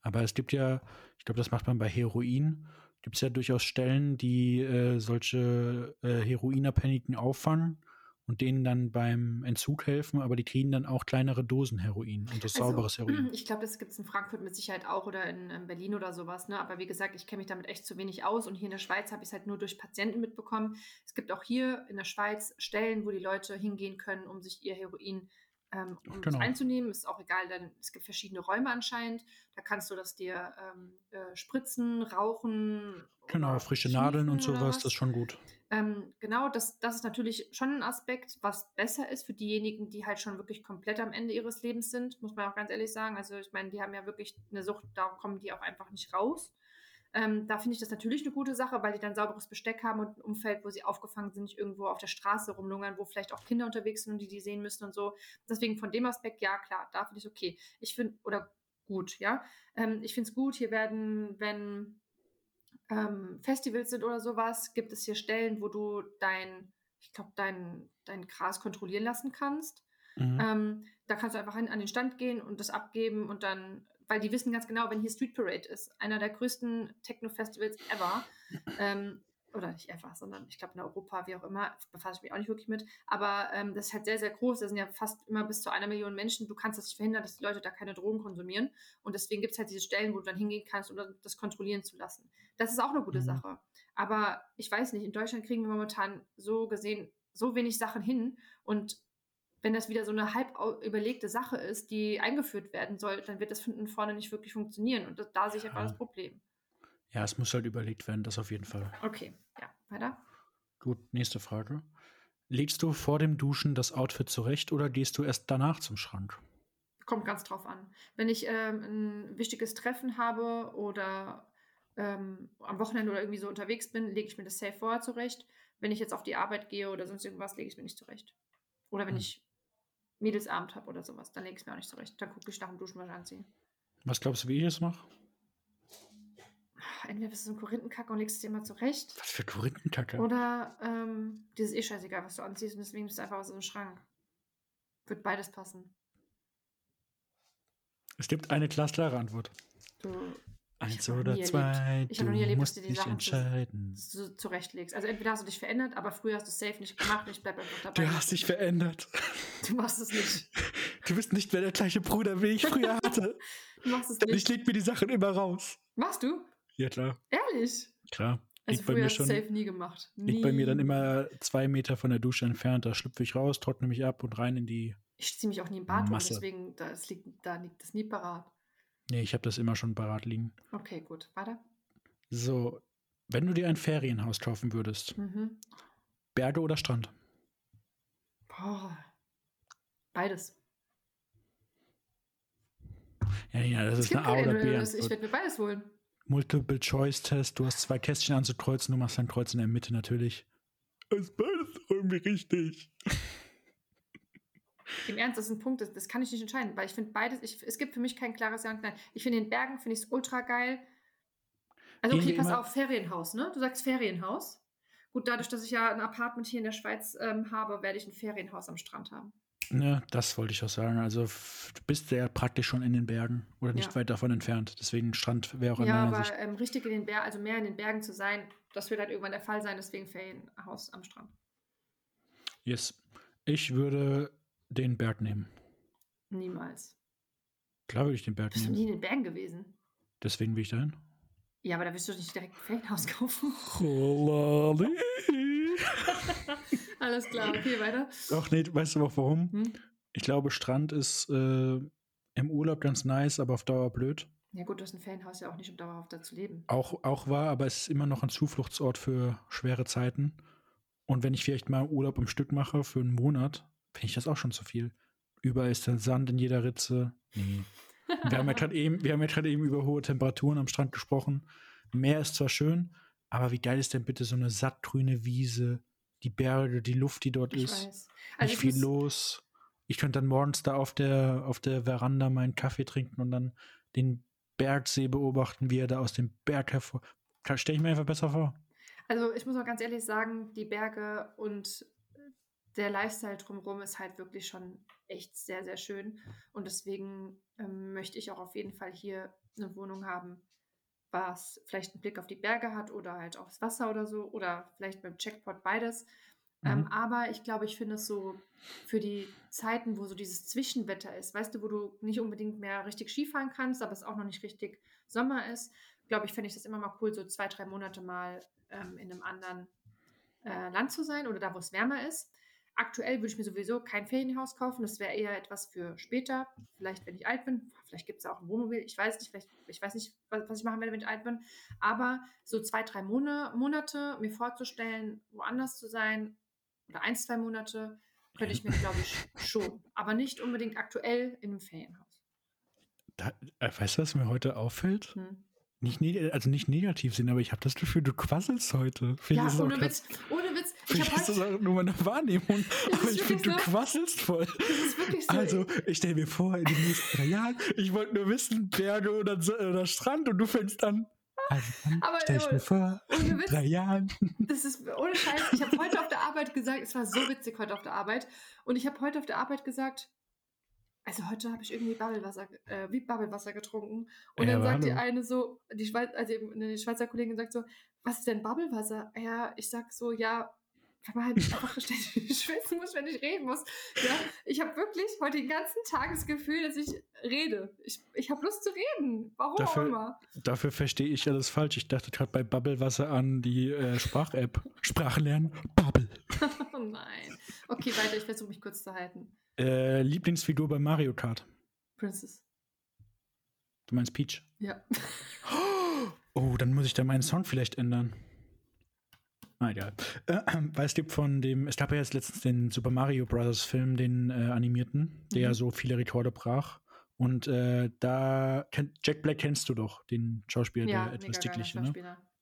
Aber es gibt ja, ich glaube, das macht man bei Heroin, gibt es ja durchaus Stellen, die äh, solche äh, Heroinabhängigen auffangen und denen dann beim Entzug helfen, aber die kriegen dann auch kleinere Dosen Heroin und das also, sauberes Heroin. Ich glaube, das gibt es in Frankfurt mit Sicherheit auch oder in, in Berlin oder sowas. Ne? Aber wie gesagt, ich kenne mich damit echt zu wenig aus und hier in der Schweiz habe ich es halt nur durch Patienten mitbekommen. Es gibt auch hier in der Schweiz Stellen, wo die Leute hingehen können, um sich ihr Heroin ähm, um genau. es einzunehmen. Ist auch egal, denn es gibt verschiedene Räume anscheinend. Da kannst du das dir ähm, äh, spritzen, rauchen. Genau, frische Nadeln und sowas, das ist schon gut. Ähm, genau, das, das ist natürlich schon ein Aspekt, was besser ist für diejenigen, die halt schon wirklich komplett am Ende ihres Lebens sind, muss man auch ganz ehrlich sagen. Also ich meine, die haben ja wirklich eine Sucht, da kommen die auch einfach nicht raus. Ähm, da finde ich das natürlich eine gute Sache, weil die dann sauberes Besteck haben und ein Umfeld, wo sie aufgefangen sind, nicht irgendwo auf der Straße rumlungern, wo vielleicht auch Kinder unterwegs sind und die die sehen müssen und so. Deswegen von dem Aspekt, ja klar, da finde ich okay. Ich finde, oder gut, ja. Ähm, ich finde es gut, hier werden, wenn ähm, Festivals sind oder sowas, gibt es hier Stellen, wo du dein, ich glaube, dein, dein Gras kontrollieren lassen kannst. Mhm. Ähm, da kannst du einfach an, an den Stand gehen und das abgeben und dann weil die wissen ganz genau, wenn hier Street Parade ist, einer der größten Techno-Festivals ever, ähm, oder nicht ever, sondern ich glaube in Europa, wie auch immer, befasse ich mich auch nicht wirklich mit, aber ähm, das ist halt sehr, sehr groß. Da sind ja fast immer bis zu einer Million Menschen. Du kannst das nicht verhindern, dass die Leute da keine Drogen konsumieren. Und deswegen gibt es halt diese Stellen, wo du dann hingehen kannst, um das kontrollieren zu lassen. Das ist auch eine gute mhm. Sache. Aber ich weiß nicht, in Deutschland kriegen wir momentan so gesehen so wenig Sachen hin und wenn das wieder so eine halb überlegte Sache ist, die eingeführt werden soll, dann wird das von vorne nicht wirklich funktionieren. Und das, da sehe ich einfach das Problem. Ja, es muss halt überlegt werden, das auf jeden Fall. Okay, ja, weiter. Gut, nächste Frage. Legst du vor dem Duschen das Outfit zurecht oder gehst du erst danach zum Schrank? Kommt ganz drauf an. Wenn ich ähm, ein wichtiges Treffen habe oder ähm, am Wochenende oder irgendwie so unterwegs bin, lege ich mir das safe vorher zurecht. Wenn ich jetzt auf die Arbeit gehe oder sonst irgendwas, lege ich mir nicht zurecht. Oder wenn Hm. ich Mädelsabend habe oder sowas, dann lege ich es mir auch nicht zurecht. Dann gucke ich nach dem Duschen, was ich anziehe. Was glaubst du, wie ich es mache? Entweder bist du so ein Korinthenkacke und legst es dir immer zurecht. Was für Korinthenkacke. Oder ähm, dir ist eh scheißegal, was du anziehst und deswegen bist du einfach aus einem Schrank. Wird beides passen. Es gibt eine glasklare Antwort. Du Eins oder zwei, ich du hab noch nie erlebt, dass dir die dich Sachen so zurechtlegst. Also entweder hast du dich verändert, aber früher hast du es safe nicht gemacht und ich bleib einfach dabei. Du hast dich verändert. Du machst es nicht. Du bist nicht mehr der gleiche Bruder, wie ich früher hatte. Du machst es Denn ich nicht. leg mir die Sachen immer raus. Machst du? Ja, klar. Ehrlich? Klar. Also liegt früher hast du schon. safe nie gemacht. Nie. Liegt bei mir dann immer zwei Meter von der Dusche entfernt. Da schlüpfe ich raus, trockne mich ab und rein in die. Ich ziehe mich auch nie im Bad um, deswegen da, es liegt, da liegt das nie parat. Nee, ich habe das immer schon parat liegen. Okay, gut. Weiter. So, wenn du dir ein Ferienhaus kaufen würdest, Mhm. Berge oder Strand? Boah. Beides. Ja, ja, das Es ist eine A oder B. Ich werde mir beides holen. Multiple-Choice-Test, du hast zwei Kästchen anzukreuzen, du machst ein Kreuz in der Mitte natürlich. Ist beides irgendwie richtig. Im Ernst, das ist ein Punkt, das, das kann ich nicht entscheiden, weil ich finde beides, ich, es gibt für mich kein klares Ja und Nein. Ich finde in den Bergen, finde ich es ultra geil. Also okay, pass auf, Ferienhaus, ne? Du sagst Ferienhaus. Gut, dadurch, dass ich ja ein Apartment hier in der Schweiz ähm, habe, werde ich ein Ferienhaus am Strand haben. Ne, das wollte ich auch sagen. Also du bist ja praktisch schon in den Bergen oder nicht Ja. weit davon entfernt. Deswegen Strand wäre auch in ja, meiner aber Sicht. ähm, richtig in den Bergen, also mehr in den Bergen zu sein, das wird halt irgendwann der Fall sein, deswegen Ferienhaus am Strand. Yes. Ich würde den Berg nehmen. Niemals. Klar würde ich den Berg Bist du nehmen. nie in den Bergen gewesen? Deswegen will ich dahin. Ja, aber da wirst du nicht direkt ein Ferienhaus kaufen. Alles klar, okay, weiter. Ach nee, weißt du auch warum? Hm? Ich glaube, Strand ist äh, im Urlaub ganz nice, aber auf Dauer blöd. Ja gut, du hast ein Ferienhaus ja auch nicht, um dauerhaft da zu leben. Auch, auch wahr, aber es ist immer noch ein Zufluchtsort für schwere Zeiten. Und wenn ich vielleicht mal Urlaub im Stück mache für einen Monat, finde ich das auch schon zu viel. Überall ist dann Sand in jeder Ritze. Nee. Wir haben ja gerade eben, wir haben ja gerade eben über hohe Temperaturen am Strand gesprochen. Meer ist zwar schön, aber wie geil ist denn bitte so eine sattgrüne Wiese, die Berge, die Luft, die dort Ich ist, weiß. Also nicht ich viel los. Ich könnte dann morgens da auf der, auf der Veranda meinen Kaffee trinken und dann den Bergsee beobachten, wie er da aus dem Berg hervor. Stelle ich mir einfach besser vor. Also ich muss auch ganz ehrlich sagen, die Berge und der Lifestyle drumherum ist halt wirklich schon echt sehr, sehr schön. Und deswegen ähm, möchte ich auch auf jeden Fall hier eine Wohnung haben, was vielleicht einen Blick auf die Berge hat oder halt aufs Wasser oder so. Oder vielleicht dem Checkpot beides. Ähm, Mhm. aber ich glaube, ich finde es so für die Zeiten, wo so dieses Zwischenwetter ist, weißt du, wo du nicht unbedingt mehr richtig Skifahren kannst, aber es auch noch nicht richtig Sommer ist, glaube ich, fände ich das immer mal cool, so zwei, drei Monate mal ähm, in einem anderen äh, Land zu sein oder da, wo es wärmer ist. Aktuell würde ich mir sowieso kein Ferienhaus kaufen. Das wäre eher etwas für später. Vielleicht, wenn ich alt bin. Vielleicht gibt es auch ein Wohnmobil. Ich weiß nicht. Vielleicht, ich weiß nicht, was, was ich machen werde, wenn ich alt bin. Aber so zwei, drei Monate, mir vorzustellen, woanders zu sein oder ein, zwei Monate, könnte ich mir, glaube ich, schon. Aber nicht unbedingt aktuell in einem Ferienhaus. Da, äh, weißt du, was mir heute auffällt? Hm. Nicht, also nicht negativ sind, aber ich habe das Gefühl, du quasselst heute. Vielleicht Ja, ohne Witz. Ohne Witz. Ich Vielleicht habe ist das auch nur meine Wahrnehmung. Aber ich finde, du so. quasselst voll. Das ist wirklich so. Also, ich stelle mir vor, in den nächsten drei Jahren, ich wollte nur wissen, Berge oder, oder Strand und du fängst an. Also, Aber, stell ich mir vor, ohne Witz. drei Jahren. Das ist ohne Scheiß. Ich habe heute auf der Arbeit gesagt, es war so witzig heute auf der Arbeit. Und ich habe heute auf der Arbeit gesagt, also heute habe ich irgendwie Bubblewasser, äh, wie Bubblewasser getrunken. Und Ja, dann sagt die eine so, die, Schweiz, also eine Schweizer Kollegin sagt so, was ist denn Bubblewasser? Ja, ich sag so, ja, weil man halt einfach ständig schwitzen muss, wenn ich reden muss. Ja, ich habe wirklich heute den ganzen Tag das Gefühl, dass ich rede. Ich, ich habe Lust zu reden. Warum Dafür- auch immer. Dafür verstehe ich alles falsch. Ich dachte gerade bei Bubblewasser an die äh, Sprach-App. Sprache lernen, Bubble. Oh nein. Okay, weiter, ich versuche mich kurz zu halten. Äh, Lieblingsfigur bei Mario Kart. Princess. Du meinst Peach? Ja. Oh, dann muss ich da meinen Song vielleicht ändern. Ah, egal. Äh, weil es gibt von dem, es gab ja jetzt letztens den Super Mario Bros. Film, den äh, animierten, der Mhm. ja so viele Rekorde brach. Und äh, da kennt Jack Black kennst du doch, den Schauspieler, Ja, der etwas dickliche, ne?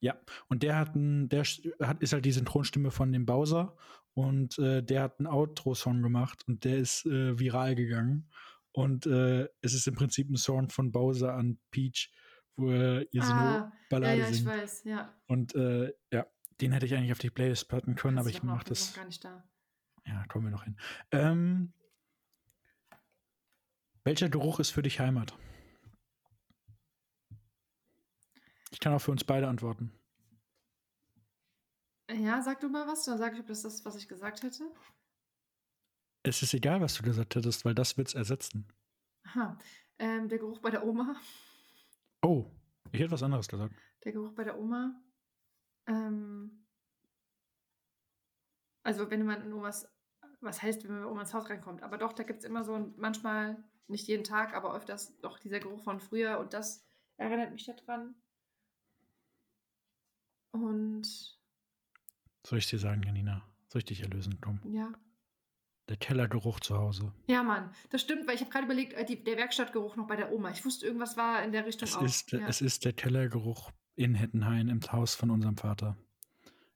Ja, und der hat ein, der hat, ist halt die Synchronstimme von dem Bowser und äh, der hat einen Outro-Song gemacht und der ist äh, viral gegangen. Und äh, es ist im Prinzip ein Song von Bowser an Peach, wo er ihr so eine Ah, ja, Ballade ja, ich singt. weiß, ja. Und äh, ja, den hätte ich eigentlich auf die Playlist packen können, aber Kannst ich du doch mach machen, ist das. noch gar nicht da. Ja, kommen wir noch hin. Ähm, welcher Geruch ist für dich Heimat? Ich kann auch für uns beide antworten. Ja, sag du mal was, dann sag ich, ob das ist, was ich gesagt hätte. Es ist egal, was du gesagt hättest, weil das wird's ersetzen. Aha. Ähm, der Geruch bei der Oma. Oh, ich hätte was anderes gesagt. Der Geruch bei der Oma. Ähm, also wenn man in Omas, was heißt, wenn man bei Oma ins Haus reinkommt, aber doch, da gibt es immer so ein, manchmal, nicht jeden Tag, aber öfters doch dieser Geruch von früher und das erinnert mich daran. Und Soll ich dir sagen, Janina? Soll ich dich erlösen, Tom? ja. Der Kellergeruch zu Hause. Ja, Mann, das stimmt, weil ich habe gerade überlegt, äh, die, der Werkstattgeruch noch bei der Oma. Ich wusste, irgendwas war in der Richtung Es auch. ist, ja. es ist der Kellergeruch in Hettenhain im Haus von unserem Vater.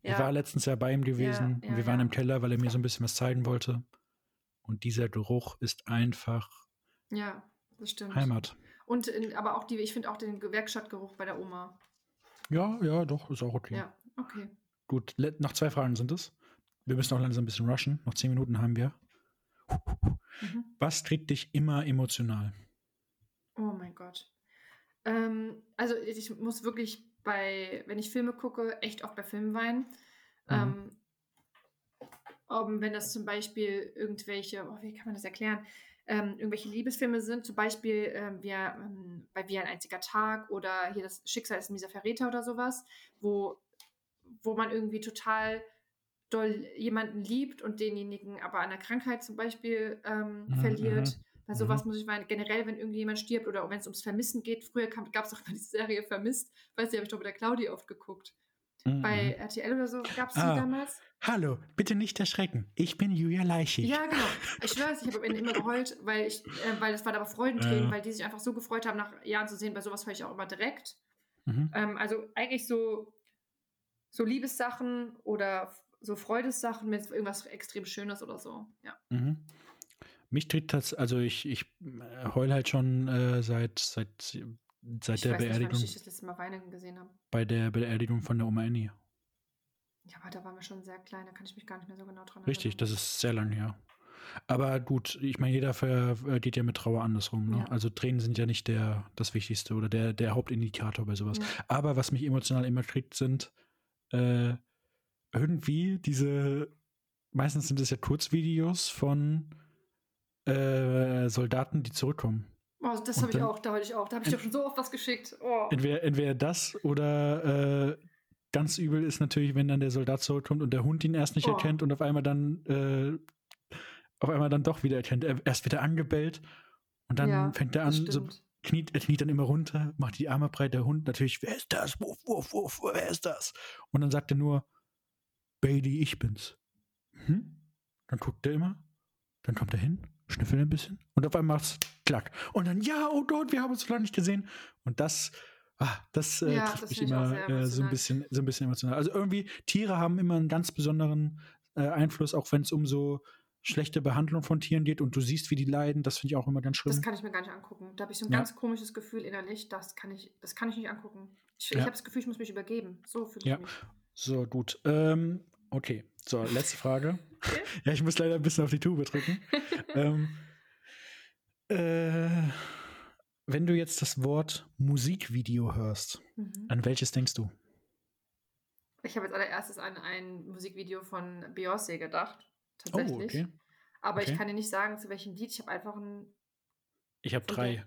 Ich ja. war letztens ja bei ihm gewesen ja, und wir waren ja. im Keller, weil er mir so ein bisschen was zeigen wollte. Und dieser Geruch ist einfach ja, das stimmt. Heimat. Und in, aber auch die, ich finde auch den Werkstattgeruch bei der Oma. Ja, ja, doch, ist auch okay. Ja, okay. Gut, noch zwei Fragen sind es. Wir müssen auch langsam ein bisschen rushen. Noch zehn Minuten haben wir. Mhm. Was kriegt dich immer emotional? Oh mein Gott. Ähm, also ich muss wirklich bei, wenn ich Filme gucke, echt oft bei Filmen weinen. Mhm. Ähm, um, wenn das zum Beispiel irgendwelche, oh, wie kann man das erklären? Ähm, irgendwelche Liebesfilme sind, zum Beispiel ähm, wir, ähm, bei Wie ein einziger Tag oder hier das Schicksal ist ein mieser Verräter oder sowas, wo, wo man irgendwie total doll jemanden liebt und denjenigen aber an einer Krankheit zum Beispiel ähm, Mhm, verliert. Bei mhm. sowas muss ich weinen. Generell, wenn irgendjemand stirbt oder wenn es ums Vermissen geht. Früher gab es auch immer die Serie Vermisst. Weiß nicht, habe ich doch mit der Claudia oft geguckt. Mhm. Bei RTL oder so gab es Ah. die damals. Hallo, bitte nicht erschrecken. Ich bin Julia Leichig. Ja, genau. Ich schwöre ich habe am Ende immer geheult, weil ich, äh, weil das war aber Freudentränen, Ja. weil die sich einfach so gefreut haben, nach Jahren zu sehen. Bei sowas höre ich auch immer direkt. Mhm. Ähm, also eigentlich so, so Liebessachen oder so Freudessachen, wenn es irgendwas extrem Schönes oder so. Ja. Mhm. Mich tritt das, also ich, ich äh, heul halt schon äh, seit, seit, seit Ich der weiß nicht, Beerdigung, ich das letzte Mal Weinen gesehen habe. bei der Beerdigung von der Oma Annie. Ja, aber da waren wir schon sehr klein, da kann ich mich gar nicht mehr so genau dran Richtig, erinnern. das ist sehr lang her. Aber gut, ich meine, jeder äh, geht ja mit Trauer andersrum. Ne? Ja. Also Tränen sind ja nicht der, das Wichtigste oder der, der Hauptindikator bei sowas. Ja. Aber was mich emotional immer kriegt, sind äh, irgendwie diese, meistens sind es ja Kurzvideos von äh, Soldaten, die zurückkommen. Oh, das habe ich auch, da wollte ich auch. Da habe ich dir schon so oft was geschickt. Oh. Entweder, entweder das oder äh, ganz übel ist natürlich, wenn dann der Soldat zurückkommt und der Hund ihn erst nicht Oh. erkennt und auf einmal dann äh, auf einmal dann doch wieder erkennt. Er erst wieder angebellt und dann Ja, fängt er an, so. Kniet, er kniet dann immer runter, macht die Arme breit, der Hund natürlich, wer ist das? Wuff, wuff, wuff, wer ist das? Und dann sagt er nur, Bailey, ich bin's. Hm? Dann guckt er immer, dann kommt er hin, schnüffelt ein bisschen und auf einmal macht's klack. Und dann, ja, oh Gott, wir haben uns so lange nicht gesehen. Und das, ah, das äh, Ja, trifft das mich immer äh, so ein bisschen, so ein bisschen emotional. Also irgendwie, Tiere haben immer einen ganz besonderen äh, Einfluss, auch wenn es um so schlechte Behandlung von Tieren geht und du siehst, wie die leiden, das finde ich auch immer ganz schlimm. Das kann ich mir gar nicht angucken. Da habe ich so ein Ja. ganz komisches Gefühl innerlich. Das kann ich, das kann ich nicht angucken. Ich, Ja. ich habe das Gefühl, ich muss mich übergeben. So fühle ich Ja. mich. So, gut. Ähm, okay, so, letzte Frage. Ja, ich muss leider ein bisschen auf die Tube drücken. ähm, äh, wenn du jetzt das Wort Musikvideo hörst, Mhm. an welches denkst du? Ich habe jetzt allererstes an ein Musikvideo von Beyoncé gedacht. Oh, Tatsächlich. okay. Aber Okay. ich kann dir nicht sagen, zu welchem Lied. Ich habe einfach ein. Ich habe drei.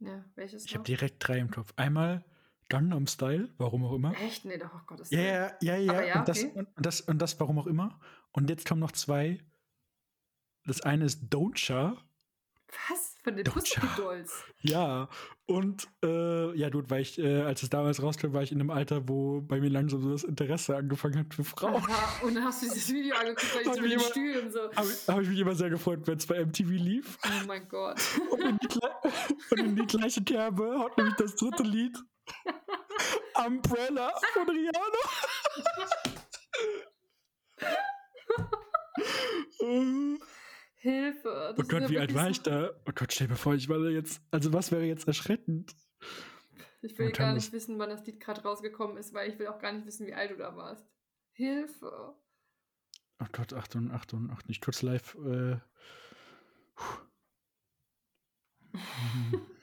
Ja, welches? Ich habe direkt drei im Kopf. Einmal Gangnam Style, warum auch immer. Echt? Nee, doch, oh Gott. Das Ja, ja, ja, ja. Und, das, okay. und, das, und das, warum auch immer. Und jetzt kommen noch zwei. Das eine ist Don't Cha Was? Von den Doch, Pussycat ja. Und äh, ja, du, weil ich, äh, als es damals rauskam, war ich in einem Alter, wo bei mir langsam so das Interesse angefangen hat für Frauen. Aha, und dann hast du dieses Video angeguckt, weil ich Hat so mit den Stühlen so. Habe hab ich mich immer sehr gefreut, wenn es bei MTV lief. Oh mein Gott. Und in, die, und in die gleiche Kerbe haut nämlich das dritte Lied. Umbrella von Rihanna. oh Hilfe. das ist Gott, wie alt war ich da? Oh Gott, stell dir mal vor, ich war da jetzt. Also, was wäre jetzt erschreckend? Ich will gar nicht wissen, wann das Lied gerade rausgekommen ist, weil ich will auch gar nicht wissen, wie alt du da warst. Hilfe. Oh Gott, Achtung, Achtung, Achtung, ich kurz live. Äh,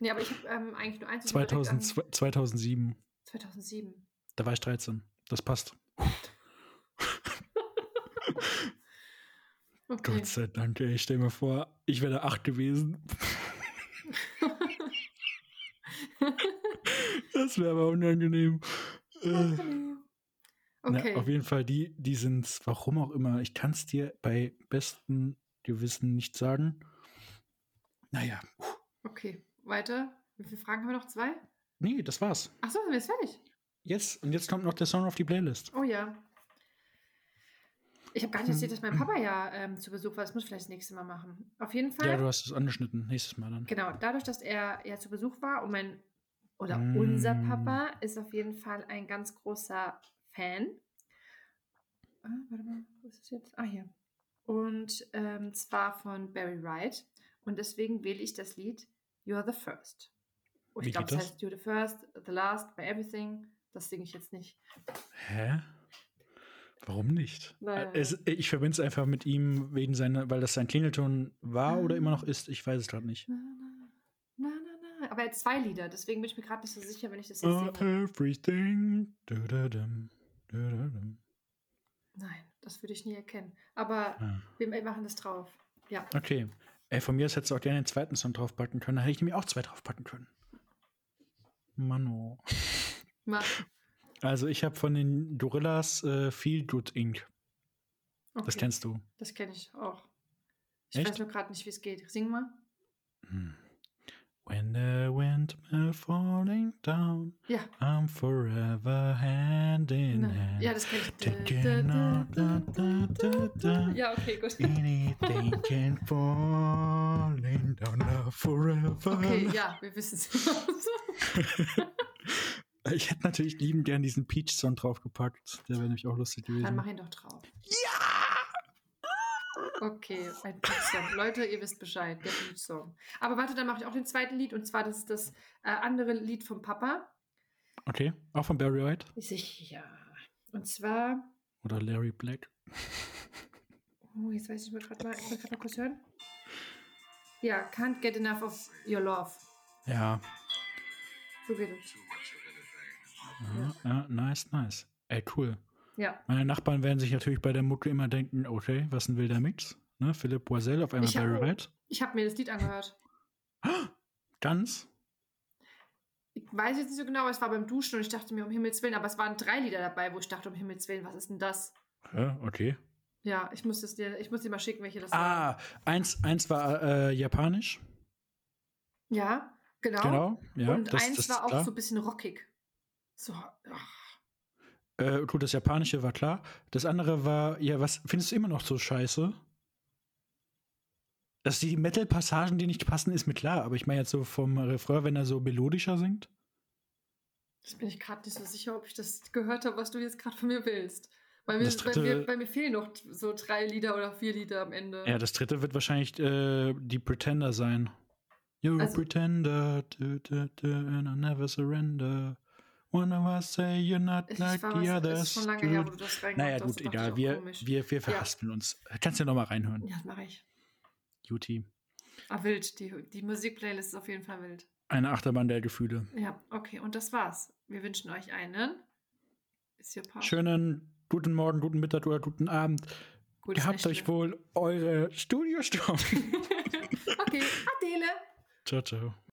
Nee, aber ich habe ähm, eigentlich nur eins. das mir direkt 2000, 2007. An, 2007. Da war ich 13. Das passt. Okay. Gott sei Dank, ey. Stell dir mal vor, ich wäre 8 gewesen. Das wäre aber unangenehm. Okay. na, auf jeden Fall, die, die sind, warum auch immer, ich kann es dir bei bestem Gewissen nicht sagen. Naja, okay. Weiter. Wie viele Fragen haben wir noch? Zwei? nee, das war's. Achso, sind wir jetzt fertig? Jetzt, und jetzt kommt noch der Song auf die Playlist. Oh ja. Ich habe gar nicht erzählt, dass Hm. mein Papa ja ähm, zu Besuch war. Das muss ich vielleicht das nächste Mal machen. Auf jeden Fall. Ja, du hast es angeschnitten. Nächstes Mal dann. Genau, dadurch, dass er ja zu Besuch war und mein oder Mm. unser Papa ist auf jeden Fall ein ganz großer Fan. Ah, warte mal, wo ist es jetzt? Ah, hier. Und ähm, zwar von Barry Wright. Und deswegen wähle ich das Lied You're the First. Und ich glaube, das? heißt You're the First, The Last, by Everything. Das singe ich jetzt nicht. Hä? Warum nicht? Äh, Es, ich verbinde es einfach mit ihm, wegen seiner, weil das sein Klingelton war oder Ah. immer noch ist. Ich weiß es gerade nicht. Na, na, na. Aber er hat zwei Lieder, deswegen bin ich mir gerade nicht so sicher, wenn ich das jetzt Oh, singe. everything. Du-du-dum, du-du-dum. Nein, das würde ich nie erkennen. Aber Ah. wir machen das drauf. Ja. Okay. Ey, von mir aus hättest du auch gerne den zweiten Song draufpacken können. Da hätte ich nämlich auch zwei draufpacken können. Mano. Mach. Also ich habe von den Gorillas äh, Feel Good Inc. Das Okay. kennst du. Das kenne ich auch. Ich Echt? weiß nur gerade nicht, wie es geht. Sing mal. Hm. When the wind will falling down, Ja. I'm forever hand in Na, hand. ja, das kenne ich. Da, da, da. Ja, okay, gut. Anything can falling down forever. Okay, ja, wir wissen es. Ich hätte natürlich lieben gern diesen Peach-Song draufgepackt. Der wäre nämlich auch lustig Dann gewesen. mach ihn doch drauf. Ja! Okay, ein Beat-Song. Leute, ihr wisst Bescheid, der Beat-Song. Aber warte, dann mache ich auch den zweiten Lied. Und zwar, das ist das äh, andere Lied vom Papa. Okay, auch von Barry White Sicher. Und zwar, oder Larry Black. oh, jetzt weiß ich mal gerade mal, ich will gerade mal kurz hören. Ja, Can't Get Enough of Your Love. Ja, So geht es. Ja, ja, nice, nice. Ey, cool. Ja. Meine Nachbarn werden sich natürlich bei der Mucke immer denken, okay, was ein wilder Mix. Ne? Philipp Boisel, auf einmal Barry White. Ich habe mir das Lied angehört. Ganz? Ich weiß jetzt nicht so genau, aber es war beim Duschen und ich dachte mir, um Himmels Willen, aber es waren drei Lieder dabei, wo ich dachte, um Himmels Willen, was ist denn das? Ja, okay. Ja, ich muss, das dir, ich muss dir mal schicken, welche das waren. Ah, eins, eins war äh, japanisch. Ja, genau. Genau. Ja, und das, eins das war auch klar. so ein bisschen rockig. So, ach, Äh, gut, das japanische war klar. Das andere war, ja, was findest du immer noch so scheiße? Dass die Metal-Passagen, die nicht passen, ist mir klar. Aber ich meine jetzt so vom Refrain, wenn er so melodischer singt. das bin ich gerade nicht so sicher, ob ich das gehört habe, was du jetzt gerade von mir willst. Weil mir, dritte- bei, mir, bei mir fehlen noch so drei Lieder oder vier Lieder am Ende. Ja, das dritte wird wahrscheinlich äh, die Pretender sein. You're a Also- pretender, du, du, du, and I never surrender. One of us say you're not ich like the others. ist schon lange du, her, du. wo du das Naja, gut, egal. Wir, wir, wir verhaspeln uns. Kannst du ja noch mal reinhören, Ja, das mache ich. Juti. Ah, wild. Die, die Musikplaylist ist auf jeden Fall wild. Eine Achterbahn der Gefühle. Ja, okay. Und das war's. Wir wünschen euch einen. Schönen guten Morgen, guten Mittag oder guten Abend. Gutes Gehabt euch Nächtle. wohl eure Studiostunden. okay, Adele. ciao, ciao.